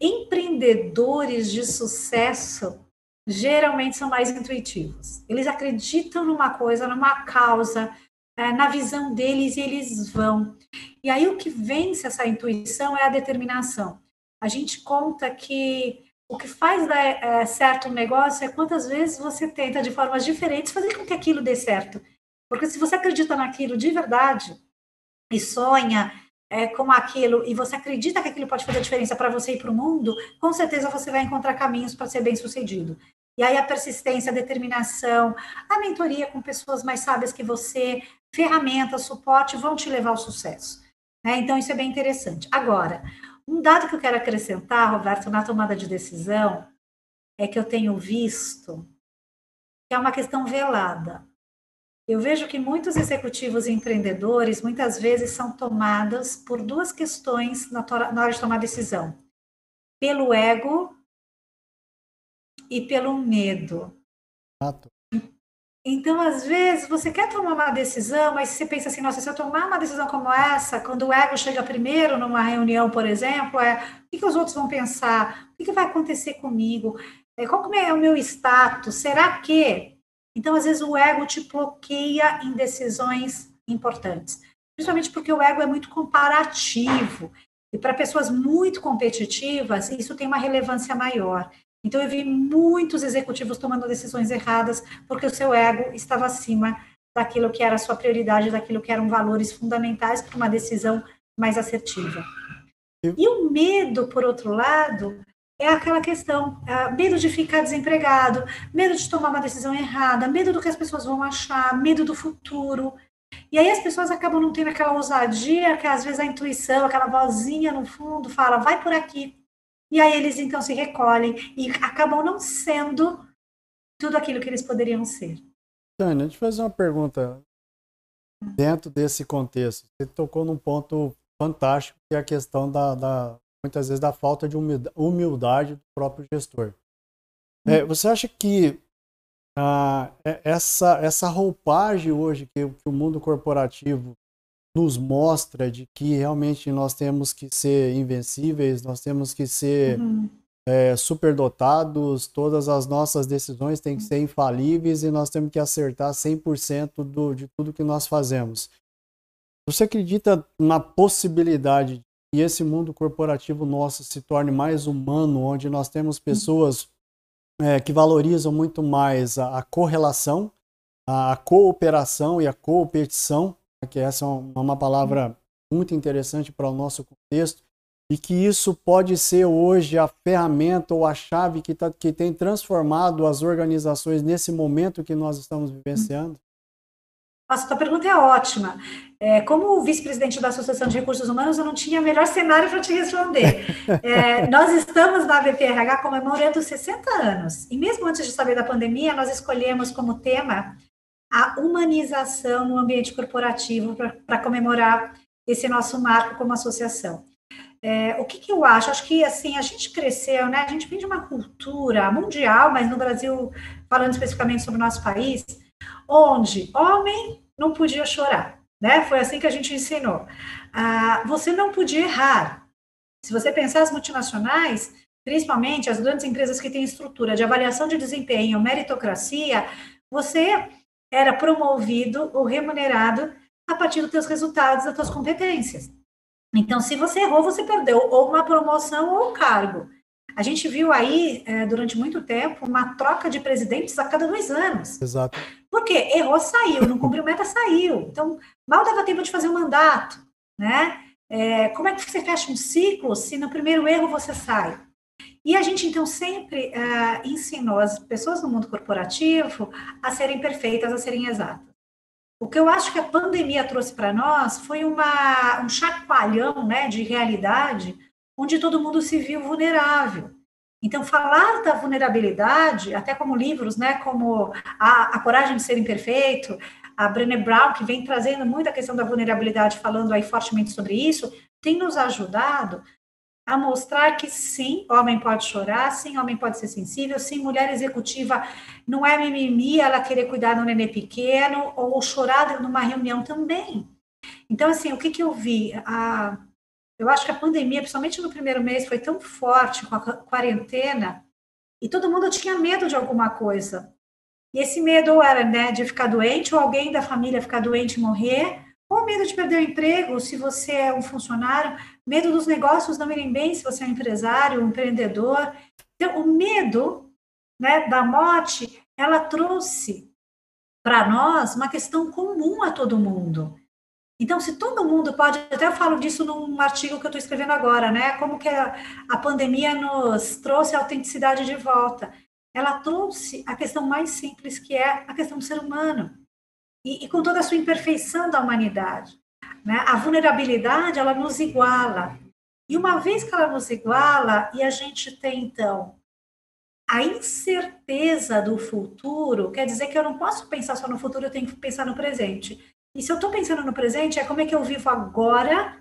Empreendedores de sucesso geralmente são mais intuitivos. Eles acreditam numa coisa, numa causa, é, na visão deles e eles vão. E aí o que vence essa intuição é a determinação. A gente conta que o que faz dar é, certo um negócio é quantas vezes você tenta de formas diferentes fazer com que aquilo dê certo. Porque se você acredita naquilo de verdade e sonha é, com aquilo e você acredita que aquilo pode fazer diferença para você e para o mundo, com certeza você vai encontrar caminhos para ser bem sucedido. E aí a persistência, a determinação, a mentoria com pessoas mais sábias que você, ferramentas, suporte vão te levar ao sucesso. Né? Então isso é bem interessante. Agora, um dado que eu quero acrescentar, Roberto, na tomada de decisão, é que eu tenho visto que é uma questão velada. Eu vejo que muitos executivos e empreendedores muitas vezes são tomadas por duas questões na, hora de tomar decisão: pelo ego e pelo medo. Então, às vezes, você quer tomar uma decisão, mas você pensa assim, nossa, se eu tomar uma decisão como essa, quando o ego chega primeiro numa reunião, por exemplo, é o que, que os outros vão pensar? O que, que vai acontecer comigo? É, qual é o meu status? Será que então, às vezes, o ego te bloqueia em decisões importantes, principalmente porque o ego é muito comparativo. E para pessoas muito competitivas, isso tem uma relevância maior. Então, eu vi muitos executivos tomando decisões erradas porque o seu ego estava acima daquilo que era a sua prioridade, daquilo que eram valores fundamentais para uma decisão mais assertiva. E o medo, por outro lado, é aquela questão, é medo de ficar desempregado, medo de tomar uma decisão errada, medo do que as pessoas vão achar, medo do futuro. E aí as pessoas acabam não tendo aquela ousadia, que às vezes a intuição, aquela vozinha no fundo fala, vai por aqui. E aí eles então se recolhem e acabam não sendo tudo aquilo que eles poderiam ser. Tânia, deixa eu fazer uma pergunta. Dentro desse contexto, você tocou num ponto fantástico, que é a questão da, da muitas vezes da falta de humildade do próprio gestor. É, hum. você acha que ah, é, essa, essa roupagem hoje que, que, o mundo corporativo nos mostra de que realmente nós temos que ser invencíveis, nós temos que ser uhum. é, superdotados, todas as nossas decisões têm que ser infalíveis e nós temos que acertar 100% do, de tudo que nós fazemos. Você acredita na possibilidade que esse mundo corporativo nosso se torne mais humano, onde nós temos pessoas é, que valorizam muito mais a, a correlação, a, a, cooperação e a competição, né, que essa é uma, uma palavra muito interessante para o nosso contexto, e que isso pode ser hoje a ferramenta ou a chave que, tá, que tem transformado as organizações nesse momento que nós estamos vivenciando? Nossa, tua pergunta é ótima. É, como vice-presidente da Associação de Recursos Humanos, eu não tinha melhor cenário para te responder. É, nós estamos na VPRH comemorando 60 anos. E mesmo antes de saber da pandemia, nós escolhemos como tema a humanização no ambiente corporativo para comemorar esse nosso marco como associação. É, o que, que, eu acho? Acho que assim a gente cresceu, né? A gente vem de uma cultura mundial, mas no Brasil, falando especificamente sobre o nosso país, onde homem não podia chorar, né? Foi assim que a gente ensinou. Ah, você não podia errar. Se você pensar as multinacionais, principalmente as grandes empresas que têm estrutura de avaliação de desempenho, meritocracia, você era promovido ou remunerado a partir dos seus resultados, das suas competências. Então, se você errou, você perdeu ou uma promoção ou um cargo. A gente viu aí, é, durante muito tempo, uma troca de presidentes a cada dois anos. Exato. Por quê? Errou, saiu, não cumpriu meta, saiu. Então, mal dava tempo de fazer o um mandato, né? É, como é que você fecha um ciclo se no primeiro erro você sai? E a gente, então, sempre é, ensinou as pessoas no mundo corporativo a serem perfeitas, a serem exatas. O que eu acho que a pandemia trouxe para nós foi uma, um chacoalhão né, de realidade onde todo mundo se viu vulnerável. Então, falar da vulnerabilidade, até como livros, né, como a, a Coragem de Ser Imperfeito, a Brené Brown, que vem trazendo muito a questão da vulnerabilidade, falando aí fortemente sobre isso, tem nos ajudado a mostrar que sim, homem pode chorar, sim, homem pode ser sensível, sim, mulher executiva não é mimimi, ela querer cuidar do nenê pequeno, ou chorar numa reunião também. Então, assim, o que, que eu vi? A, eu acho que a pandemia, principalmente no primeiro mês, foi tão forte com a quarentena e todo mundo tinha medo de alguma coisa. E esse medo era né, de ficar doente, ou alguém da família ficar doente e morrer, ou medo de perder o emprego se você é um funcionário, medo dos negócios não irem bem se você é um empresário, um empreendedor. Então, o medo né, da morte, ela trouxe para nós uma questão comum a todo mundo. Então, se todo mundo pode, até eu falo disso num artigo que eu estou escrevendo agora, né? Como que a, a pandemia nos trouxe a autenticidade de volta. Ela trouxe a questão mais simples, que é a questão do ser humano. E, e com toda a sua imperfeição da humanidade. Né? A vulnerabilidade, ela nos iguala. E uma vez que ela nos iguala, e a gente tem, então, a incerteza do futuro, quer dizer que eu não posso pensar só no futuro, eu tenho que pensar no presente. E se eu estou pensando no presente, é como é que eu vivo agora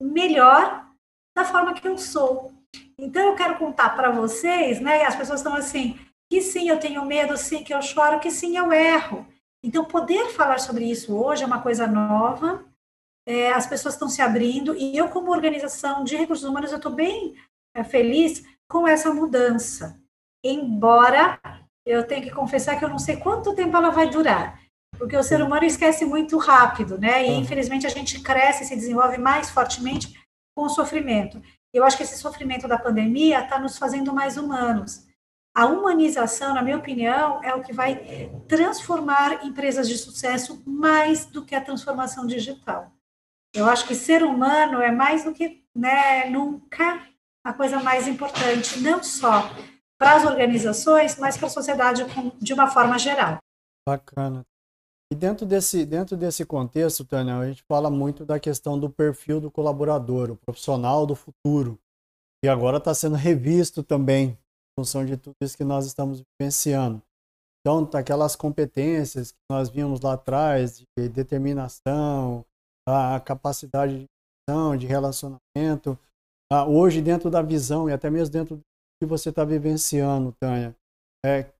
melhor da forma que eu sou. Então eu quero contar para vocês, né? As pessoas estão assim, que sim, eu tenho medo, sim, que eu choro, que sim, eu erro. Então poder falar sobre isso hoje é uma coisa nova. É, as pessoas estão se abrindo e eu como organização de recursos humanos eu estou bem é, feliz com essa mudança. Embora eu tenha que confessar que eu não sei quanto tempo ela vai durar porque o ser humano esquece muito rápido, né? E infelizmente a gente cresce e se desenvolve mais fortemente com o sofrimento. Eu acho que esse sofrimento da pandemia está nos fazendo mais humanos. A humanização, na minha opinião, é o que vai transformar empresas de sucesso mais do que a transformação digital. Eu acho que ser humano é mais do que né, nunca a coisa mais importante, não só para as organizações, mas para a sociedade de uma forma geral. Bacana. E dentro desse, dentro desse contexto, Tânia, a gente fala muito da questão do perfil do colaborador, o profissional do futuro, que agora está sendo revisto também função de tudo isso que nós estamos vivenciando. Então, aquelas competências que nós vimos lá atrás, de determinação, a capacidade de visão, de relacionamento, hoje dentro da visão e até mesmo dentro do que você está vivenciando, Tânia, é,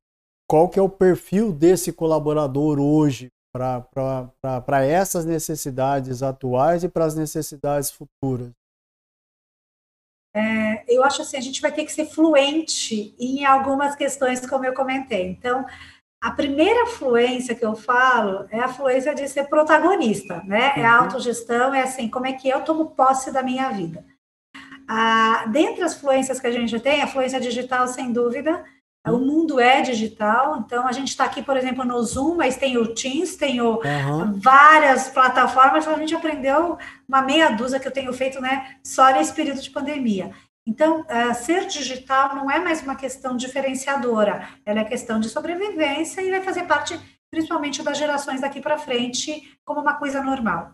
qual que é o perfil desse colaborador hoje para essas necessidades atuais e para as necessidades futuras? é, eu acho assim, a gente vai ter que ser fluente em algumas questões, como eu comentei. Então, a primeira fluência que eu falo é a fluência de ser protagonista, né? É a uhum. autogestão, é assim, como é que eu tomo posse da minha vida. Ah, dentre as fluências que a gente tem, a fluência digital, sem dúvida, o uhum. mundo é digital, então a gente está aqui, por exemplo, no Zoom, mas tem o Teams, tem o, uhum. várias plataformas, a gente aprendeu uma meia dúzia que eu tenho feito né, só nesse período de pandemia. Então, uh, ser digital não é mais uma questão diferenciadora, ela é questão de sobrevivência e vai fazer parte, principalmente, das gerações daqui para frente, como uma coisa normal.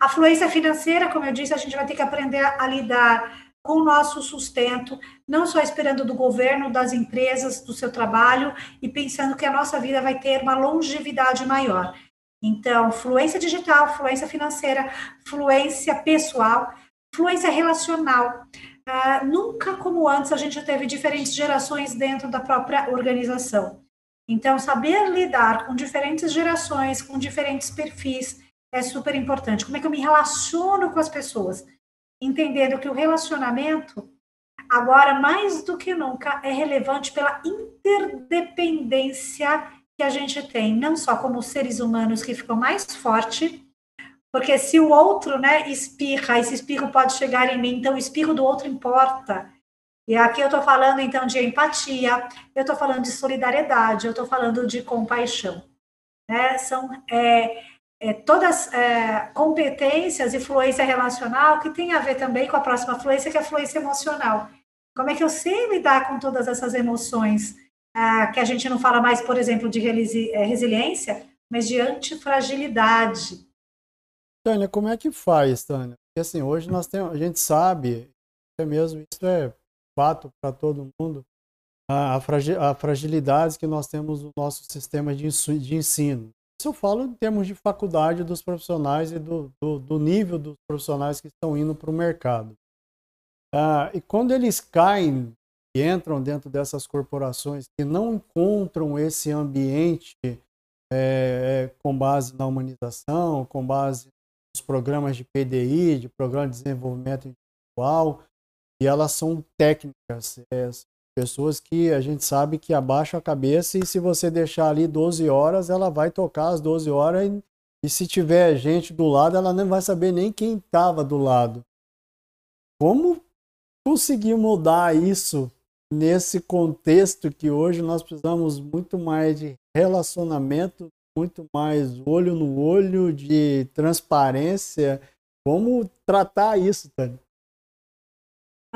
A fluência financeira, como eu disse, a gente vai ter que aprender a lidar com o nosso sustento, não só esperando do governo, das empresas, do seu trabalho e pensando que a nossa vida vai ter uma longevidade maior. Então, fluência digital, fluência financeira, fluência pessoal, fluência relacional. Uh, nunca como antes a gente teve diferentes gerações dentro da própria organização. Então, saber lidar com diferentes gerações, com diferentes perfis, é super importante. Como é que eu me relaciono com as pessoas? Entendendo que o relacionamento, agora mais do que nunca, é relevante pela interdependência que a gente tem, não só como seres humanos que ficam mais forte, porque se o outro, né, espirra, esse espirro pode chegar em mim, então o espirro do outro importa. E aqui eu estou falando então de empatia, eu estou falando de solidariedade, eu estou falando de compaixão. Né? São é, é, todas é, competências e fluência relacional que tem a ver também com a próxima fluência, que é a fluência emocional. Como é que eu sei lidar com todas essas emoções, ah, que a gente não fala mais, por exemplo, de é, resiliência, mas de antifragilidade. Tânia, como é que faz, Tânia? Porque assim, hoje nós temos, a gente sabe, é mesmo, isso é fato para todo mundo, a, fragilidades que nós temos no nosso sistema de ensino. Eu falo em termos de faculdade dos profissionais e do, do, do nível dos profissionais que estão indo para o mercado. Ah, e quando eles caem e entram dentro dessas corporações que não encontram esse ambiente é, com base na humanização, com base nos programas de PDI, de Programa de Desenvolvimento Individual, e elas são técnicas, é, Pessoas que a gente sabe que abaixam a cabeça e se você deixar ali 12 horas, ela vai tocar as 12 horas e, e se tiver gente do lado, ela não vai saber nem quem estava do lado. Como conseguir mudar isso nesse contexto que hoje nós precisamos muito mais de relacionamento, muito mais olho no olho, de transparência? Como tratar isso, Tânia?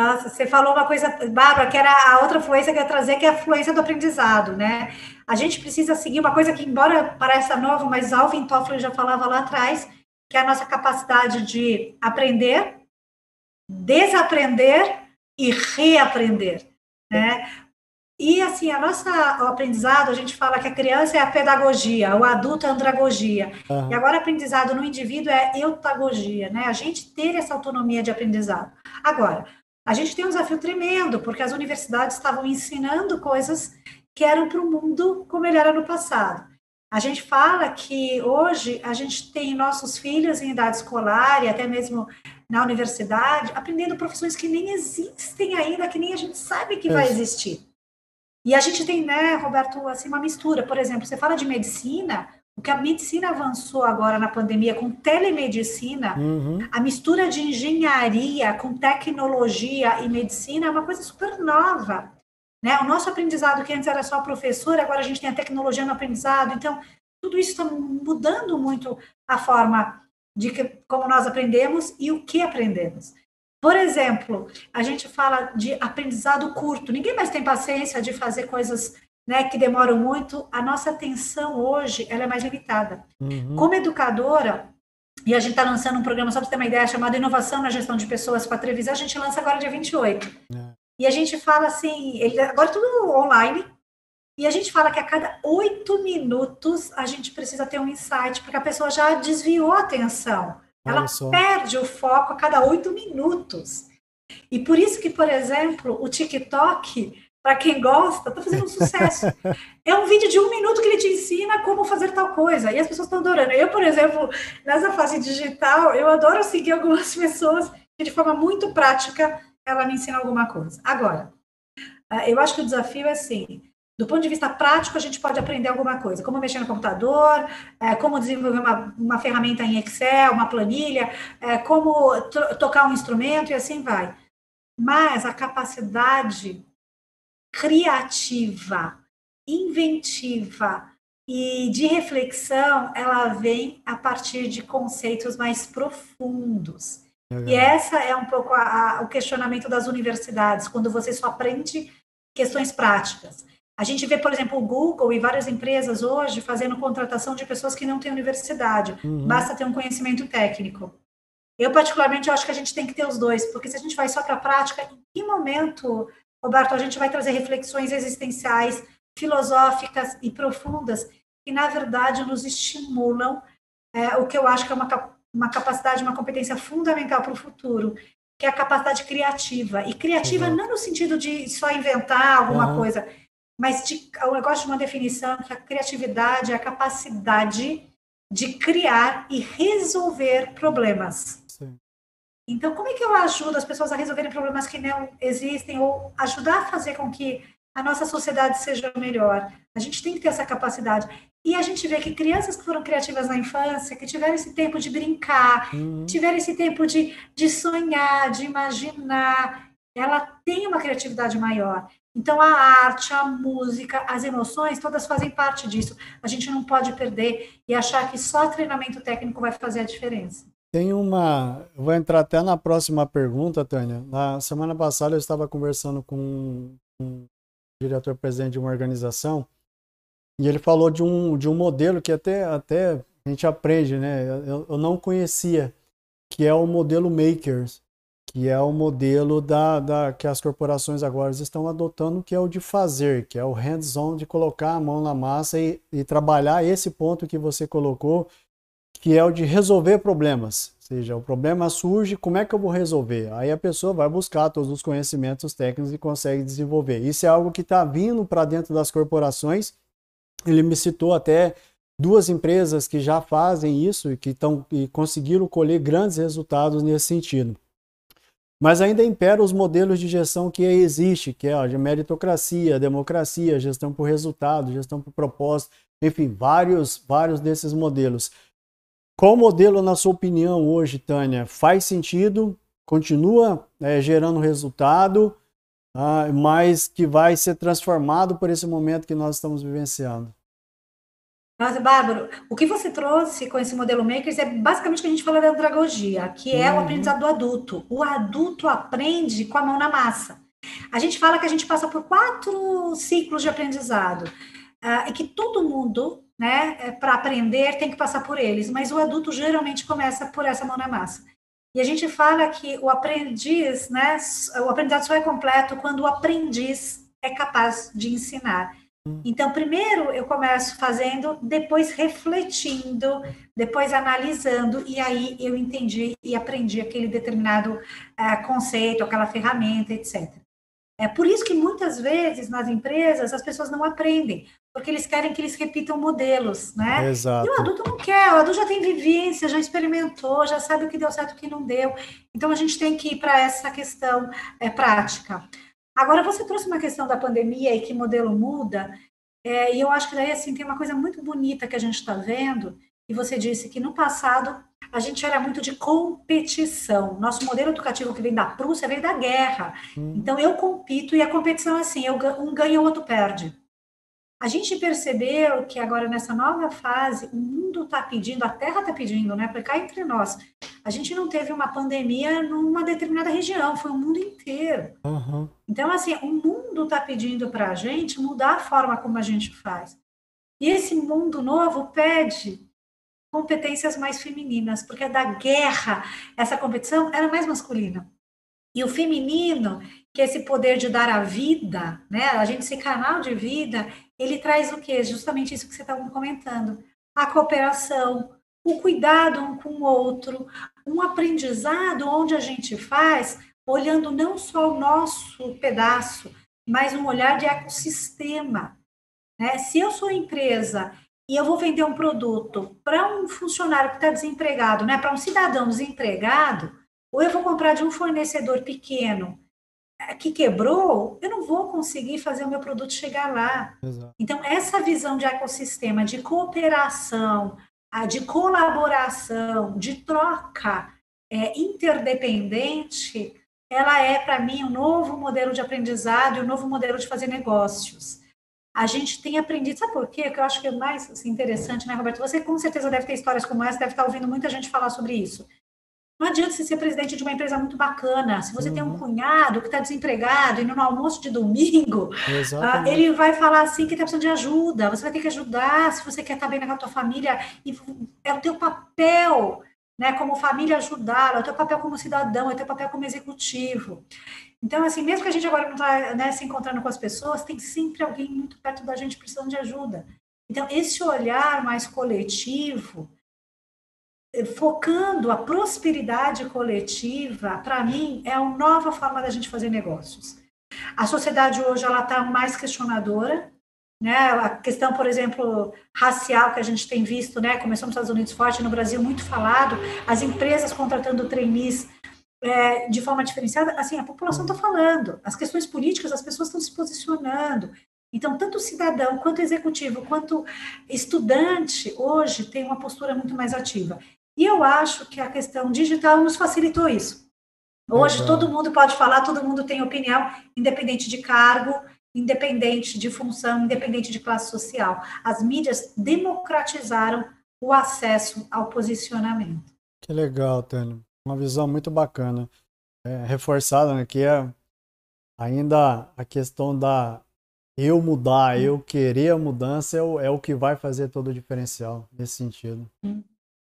Nossa, você falou uma coisa, Bárbara, que era a outra fluência que eu ia trazer, que é a fluência do aprendizado, né? A gente precisa seguir uma coisa que, embora pareça nova, mas Alvin Toffler já falava lá atrás, que é a nossa capacidade de aprender, desaprender e reaprender, né? E, assim, a nossa, o aprendizado, a gente fala que a criança é a pedagogia, o adulto é a andragogia. Uhum. E agora, aprendizado no indivíduo é eutagogia, né? A gente ter essa autonomia de aprendizado. Agora, a gente tem um desafio tremendo, porque as universidades estavam ensinando coisas que eram para o mundo como ele era no passado. A gente fala que hoje a gente tem nossos filhos em idade escolar e até mesmo na universidade aprendendo profissões que nem existem ainda, que nem a gente sabe que é. vai existir. E a gente tem, né, Roberto, assim, uma mistura. Por exemplo, você fala de medicina, o que a medicina avançou agora na pandemia com telemedicina, uhum. a mistura de engenharia com tecnologia e medicina é uma coisa super nova. Né? O nosso aprendizado, que antes era só professor, agora a gente tem a tecnologia no aprendizado. Então, tudo isso está mudando muito a forma de que, como nós aprendemos e o que aprendemos. Por exemplo, a gente fala de aprendizado curto. Ninguém mais tem paciência de fazer coisas né, que demoram muito. A nossa atenção hoje ela é mais limitada. Uhum. Como educadora, e a gente está lançando um programa, só para ter uma ideia, chamado Inovação na Gestão de Pessoas com a Trevisan, a gente lança agora dia 28. É. E a gente fala assim, ele, agora é tudo online, e a gente fala que a cada oito minutos a gente precisa ter um insight, porque a pessoa já desviou a atenção. Ela perde o foco a cada oito minutos. E por isso que, por exemplo, o TikTok, para quem gosta, está fazendo um sucesso. [LAUGHS] é um vídeo de um minuto que ele te ensina como fazer tal coisa. E as pessoas estão adorando. Eu, por exemplo, nessa fase digital, eu adoro seguir algumas [LAUGHS] pessoas que, de forma muito prática, ela me ensina alguma coisa. Agora, ah, eu acho que o desafio é assim: do ponto de vista prático, a gente pode aprender alguma coisa, como mexer no computador, é, como desenvolver uma, uma ferramenta em Excel, uma planilha, é, como tocar um instrumento e assim vai. Mas a capacidade criativa, inventiva e de reflexão, ela vem a partir de conceitos mais profundos. Legal. E essa é um pouco a, a, o questionamento das universidades, quando você só aprende questões práticas. A gente vê, por exemplo, o Google e várias empresas hoje fazendo contratação de pessoas que não têm universidade, uhum. basta ter um conhecimento técnico. Eu, particularmente, acho que a gente tem que ter os dois, porque se a gente vai só para a prática, em que momento, Roberto, a gente vai trazer reflexões existenciais, filosóficas e profundas, que, na verdade, nos estimulam é, o que eu acho que é uma, uma capacidade, uma competência fundamental para o futuro, que é a capacidade criativa. E criativa uhum. não no sentido de só inventar alguma uhum. coisa, mas de, eu gosto de uma definição que a criatividade é a capacidade de criar e resolver problemas. Então, como é que eu ajudo as pessoas a resolverem problemas que não existem ou ajudar a fazer com que a nossa sociedade seja melhor? A gente tem que ter essa capacidade. E a gente vê que crianças que foram criativas na infância, que tiveram esse tempo de brincar, uhum. tiveram esse tempo de, de sonhar, de imaginar, ela tem uma criatividade maior. Então, a arte, a música, as emoções, todas fazem parte disso. A gente não pode perder e achar que só treinamento técnico vai fazer a diferença. Tem uma. Vou entrar até na próxima pergunta, Tânia. Na semana passada eu estava conversando com um diretor-presidente de uma organização e ele falou de um, de um modelo que até, até a gente aprende, né? Eu, eu não conhecia, que é o modelo Makers que é o modelo da, da, que as corporações agora estão adotando, que é o de fazer, que é o hands-on, de colocar a mão na massa e, e, trabalhar esse ponto que você colocou, que é o de resolver problemas. Ou seja, o problema surge, como é que eu vou resolver? Aí a pessoa vai buscar todos os conhecimentos técnicos e consegue desenvolver. Isso é algo que está vindo para dentro das corporações. Ele me citou até duas empresas que já fazem isso e que estão e conseguiram colher grandes resultados nesse sentido. Mas ainda impera os modelos de gestão que existe, que é a meritocracia, democracia, gestão por resultado, gestão por propósito, enfim, vários, vários desses modelos. Qual modelo, na sua opinião, hoje, Tânia, faz sentido, continua é, gerando resultado, ah, mas que vai ser transformado por esse momento que nós estamos vivenciando? Nossa, Bárbaro, o que você trouxe com esse modelo Makers é basicamente o que a gente fala da andragogia, que é uhum. o aprendizado do adulto. O adulto aprende com a mão na massa. A gente fala que a gente passa por quatro ciclos de aprendizado, uh, e que todo mundo, né, é, para aprender, tem que passar por eles, mas o adulto geralmente começa por essa mão na massa. E a gente fala que o aprendiz, né, o aprendizado só é completo quando o aprendiz é capaz de ensinar. Então, primeiro eu começo fazendo, depois refletindo, depois analisando, e aí eu entendi e aprendi aquele determinado uh, conceito, aquela ferramenta, etc. É por isso que muitas vezes nas empresas as pessoas não aprendem, porque eles querem que eles repitam modelos, né? Exato. E o adulto não quer, o adulto já tem vivência, já experimentou, já sabe o que deu certo e o que não deu. Então a gente tem que ir para essa questão é, prática. Agora, você trouxe uma questão da pandemia e que modelo muda, é, e eu acho que daí assim, tem uma coisa muito bonita que a gente está vendo, e você disse que no passado a gente era muito de competição. Nosso modelo educativo que vem da Prússia veio da guerra. Hum. Então eu compito e a competição é assim, eu, um ganha, o outro perde. A gente percebeu que agora nessa nova fase, o mundo está pedindo, a Terra está pedindo, né? Para cá entre nós. A gente não teve uma pandemia numa determinada região, foi o mundo inteiro. Uhum. Então, assim, o mundo está pedindo para a gente mudar a forma como a gente faz. E esse mundo novo pede competências mais femininas, porque da guerra, essa competição era mais masculina. E o feminino, que é esse poder de dar a vida, né? A gente esse canal de vida, ele traz o quê? Justamente isso que você estava comentando. A cooperação, o cuidado um com o outro, um aprendizado onde a gente faz olhando não só o nosso pedaço, mas um olhar de ecossistema. Né? Se eu sou empresa e eu vou vender um produto para um funcionário que está desempregado, né? para um cidadão desempregado, ou eu vou comprar de um fornecedor pequeno que quebrou, eu não vou conseguir fazer o meu produto chegar lá. Exato. Então, essa visão de ecossistema, de cooperação, de colaboração, de troca é, interdependente, ela é, para mim, um novo modelo de aprendizado e um novo modelo de fazer negócios. A gente tem aprendido, sabe por quê? Que eu acho que é mais assim, interessante, né, Roberto? Você com certeza deve ter histórias como essa, deve estar ouvindo muita gente falar sobre isso. Não adianta você ser presidente de uma empresa muito bacana. Se você uhum. tem um uhum. cunhado que está desempregado, indo no almoço de domingo, [LAUGHS] uh, ele vai falar assim que está precisando de ajuda. Você vai ter que ajudar se você quer estar tá bem com a tua família. E é o teu papel, né, como família ajudá-lo, é o teu papel como cidadão, é o teu papel como executivo. Então, assim, mesmo que a gente agora não está né, se encontrando com as pessoas, tem sempre alguém muito perto da gente precisando de ajuda. Então, esse olhar mais coletivo, focando a prosperidade coletiva, para mim, é uma nova forma da gente fazer negócios. A sociedade hoje ela está mais questionadora, né? A questão, por exemplo, racial que a gente tem visto, né? Começou nos Estados Unidos forte, no Brasil muito falado, as empresas contratando trainees é, de forma diferenciada, assim, a população está falando, as questões políticas, as pessoas estão se posicionando. Então, tanto cidadão, quanto executivo, quanto estudante, hoje tem uma postura muito mais ativa. E eu acho que a questão digital nos facilitou isso. Hoje todo mundo pode falar, todo mundo tem opinião, independente de cargo, independente de função, independente de classe social. As mídias democratizaram o acesso ao posicionamento. Que legal, Tânia. Uma visão muito bacana. É, reforçada, né, que é ainda a questão da eu mudar, eu querer a mudança é o, é o que vai fazer todo o diferencial nesse sentido. Hum.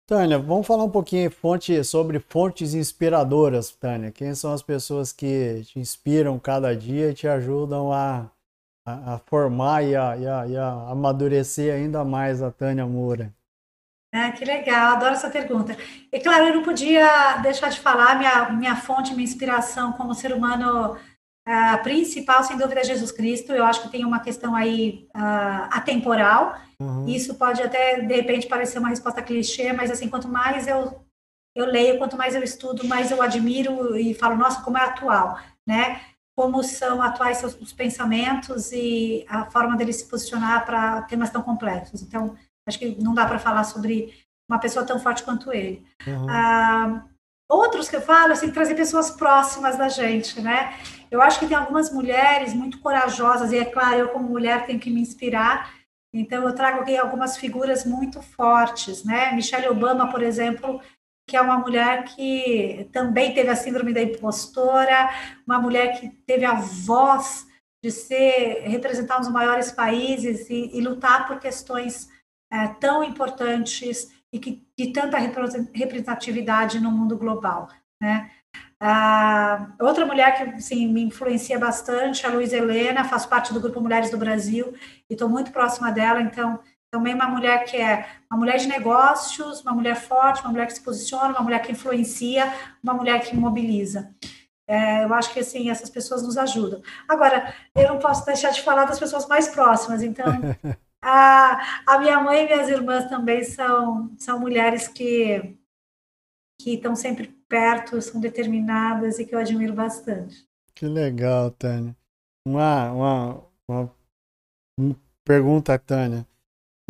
Tânia, vamos falar um pouquinho fonte, sobre fontes inspiradoras, Tânia. Quem são as pessoas que te inspiram cada dia e te ajudam a, a, a formar e a, e, a, e a, amadurecer ainda mais a Tânia Moura? Ah, que legal, adoro essa pergunta. E claro, eu não podia deixar de falar minha, minha fonte, minha inspiração como ser humano a principal, sem dúvida, é Jesus Cristo. Eu acho que tem uma questão aí uh, atemporal. Uhum. Isso pode até, de repente, parecer uma resposta clichê, mas assim, quanto mais eu, eu leio, quanto mais eu estudo, mais eu admiro e falo, nossa, como é atual, né? Como são atuais os, os pensamentos e a forma dele se posicionar para temas tão complexos. Então, acho que não dá para falar sobre uma pessoa tão forte quanto ele. Uhum. Uh, Outros que eu falo, assim, trazer pessoas próximas da gente, né? Eu acho que tem algumas mulheres muito corajosas, e é claro, eu como mulher tenho que me inspirar, então eu trago aqui algumas figuras muito fortes, né? Michelle Obama, por exemplo, que é uma mulher que também teve a síndrome da impostora, uma mulher que teve a voz de ser representar um dos maiores países e, e lutar por questões é, tão importantes e que, de tanta representatividade no mundo global. Né? Ah, outra mulher que assim, me influencia bastante, a Luísa Helena, faz parte do Grupo Mulheres do Brasil e estou muito próxima dela, então também uma mulher que é uma mulher de negócios, uma mulher forte, uma mulher que se posiciona, uma mulher que influencia, uma mulher que mobiliza. É, eu acho que assim essas pessoas nos ajudam. Agora, eu não posso deixar de falar das pessoas mais próximas, então [LAUGHS] A, a minha mãe e minhas irmãs também são, são mulheres que, que estão sempre perto, são determinadas e que eu admiro bastante. Que legal, Tânia. Uma, uma, uma, pergunta, Tânia.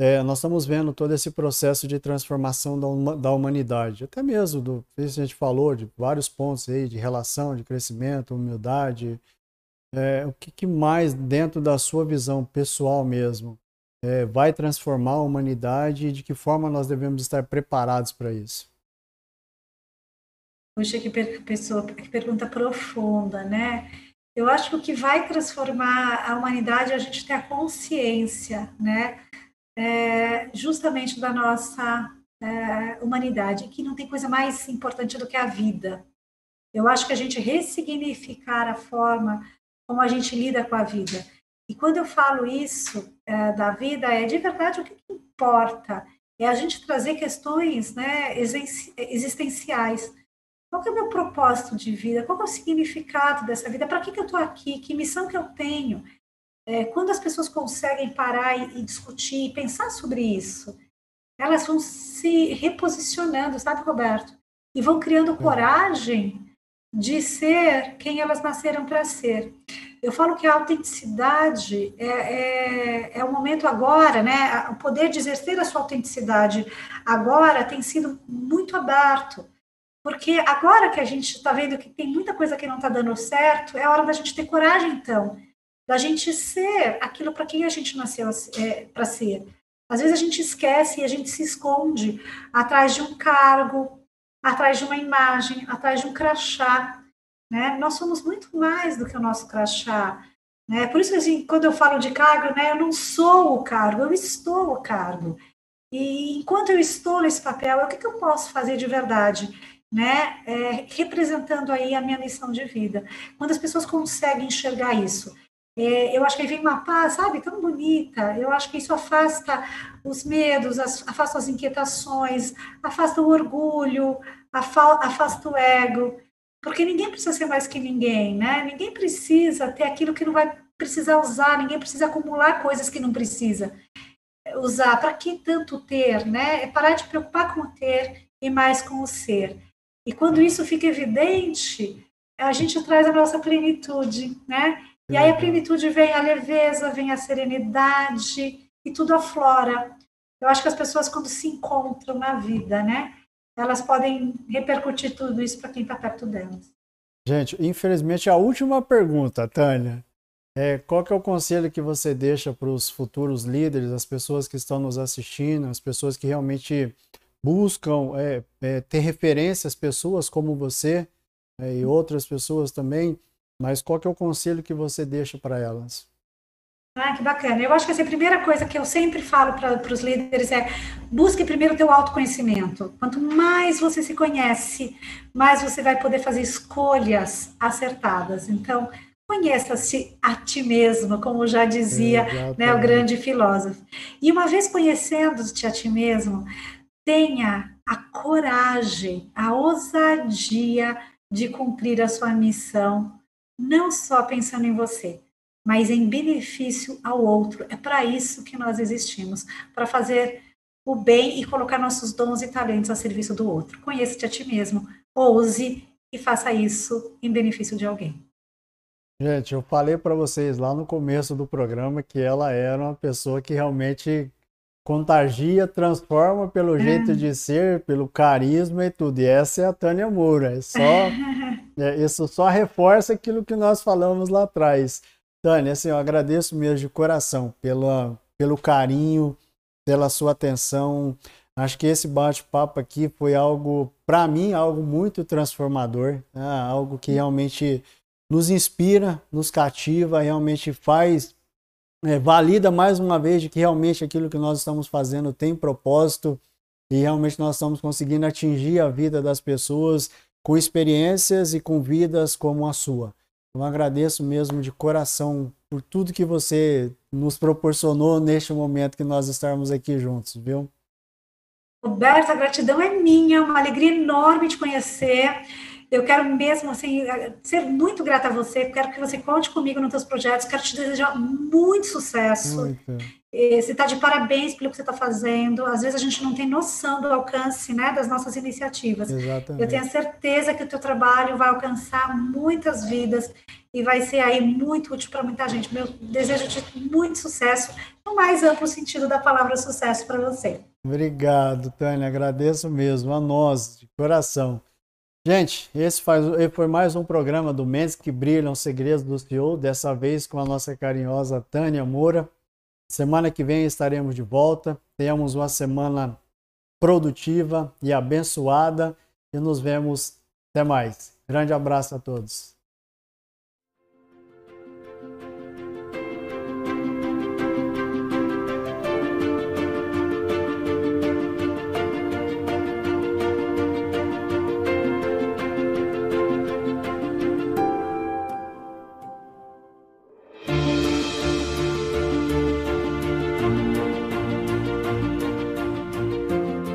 é, nós estamos vendo todo esse processo de transformação da, da humanidade, até mesmo do a gente falou de vários pontos aí de relação, de crescimento, humildade. É, o que, que, mais dentro da sua visão pessoal mesmo é, vai transformar a humanidade e de que forma nós devemos estar preparados para isso? Puxa, que, per pessoa, que pergunta profunda, né? Eu acho que o que vai transformar a humanidade é a gente ter a consciência, né? É, justamente da nossa é, humanidade, que não tem coisa mais importante do que a vida. Eu acho que a gente ressignificar a forma como a gente lida com a vida. E quando eu falo isso da vida, é de verdade o que, que importa é a gente trazer questões né, existenciais qual é o meu propósito de vida? Qual é o significado dessa vida? Para que, que eu estou aqui? Que missão que eu tenho? É, quando as pessoas conseguem parar e, e discutir e pensar sobre isso, elas vão se reposicionando, sabe, Roberto? E vão criando uhum. coragem de ser quem elas nasceram para ser. Eu falo que a autenticidade é, é, é, o momento agora, né? O poder de exercer a sua autenticidade agora tem sido muito aberto. Porque agora que a gente está vendo que tem muita coisa que não está dando certo, é hora da gente ter coragem, então, da gente ser aquilo para quem a gente nasceu é, para ser. Às vezes a gente esquece e a gente se esconde atrás de um cargo, atrás de uma imagem, atrás de um crachá. Né? Nós somos muito mais do que o nosso crachá. Né? Por isso, assim, quando eu falo de cargo, né, eu não sou o cargo, eu estou o cargo. E enquanto eu estou nesse papel, o que, que eu posso fazer de verdade? né, é, representando aí a minha missão de vida. Quando as pessoas conseguem enxergar isso, é, eu acho que aí vem uma paz, sabe, tão bonita. Eu acho que isso afasta os medos, afasta as inquietações, afasta o orgulho, afasta o ego, porque ninguém precisa ser mais que ninguém, né? Ninguém precisa ter aquilo que não vai precisar usar, ninguém precisa acumular coisas que não precisa usar. Para que tanto ter, né? É parar de preocupar com o ter e mais com o ser. E quando isso fica evidente, a gente traz a nossa plenitude, né? E aí a plenitude vem a leveza, vem a serenidade e tudo aflora. Eu acho que as pessoas quando se encontram na vida, né, elas podem repercutir tudo isso para quem está perto delas. Gente, infelizmente a última pergunta, Tânia, é qual que é o conselho que você deixa para os futuros líderes, as pessoas que estão nos assistindo, as pessoas que realmente buscam é, é, ter referências, pessoas como você é, e outras pessoas também, mas qual que é o conselho que você deixa para elas? Ah, que bacana. Eu acho que essa a primeira coisa que eu sempre falo para os líderes é busque primeiro o teu autoconhecimento. Quanto mais você se conhece, mais você vai poder fazer escolhas acertadas. Então, conheça-se a ti mesmo, como já dizia né, o grande filósofo. E uma vez conhecendo-te a ti mesmo, tenha a coragem, a ousadia de cumprir a sua missão, não só pensando em você, mas em benefício ao outro. É para isso que nós existimos, para fazer o bem e colocar nossos dons e talentos a serviço do outro. Conheça-te a ti mesmo, ouse e faça isso em benefício de alguém. Gente, eu falei para vocês lá no começo do programa que ela era uma pessoa que realmente contagia, transforma pelo jeito de ser, pelo carisma e tudo. E essa é a Tânia Moura. É só, [LAUGHS] é, isso só reforça aquilo que nós falamos lá atrás. Tânia, assim, eu agradeço mesmo de coração pela, pelo carinho, pela sua atenção. Acho que esse bate-papo aqui foi algo, para mim, algo muito transformador, né? algo que realmente nos inspira, nos cativa, realmente faz é, valida mais uma vez de que realmente aquilo que nós estamos fazendo tem propósito e realmente nós estamos conseguindo atingir a vida das pessoas com experiências e com vidas como a sua. Eu agradeço mesmo de coração por tudo que você nos proporcionou neste momento que nós estamos aqui juntos, viu? Roberto, a gratidão é minha, uma alegria enorme te conhecer. Eu quero mesmo assim ser muito grata a você, quero que você conte comigo nos seus projetos, quero te desejar muito sucesso. Muito. você está de parabéns pelo que você está fazendo. Às vezes a gente não tem noção do alcance né, das nossas iniciativas. Exatamente. Eu tenho certeza que o teu trabalho vai alcançar muitas vidas e vai ser aí muito útil para muita gente. Meu desejo de muito sucesso, no mais amplo sentido da palavra sucesso para você. Obrigado, Tânia. Agradeço mesmo a nós, de coração. Gente, esse foi mais um programa do Mendes que Brilham Segredos do CEO, dessa vez com a nossa carinhosa Tânia Moura. Semana que vem estaremos de volta. Tenhamos uma semana produtiva e abençoada e nos vemos. Até mais. Grande abraço a todos.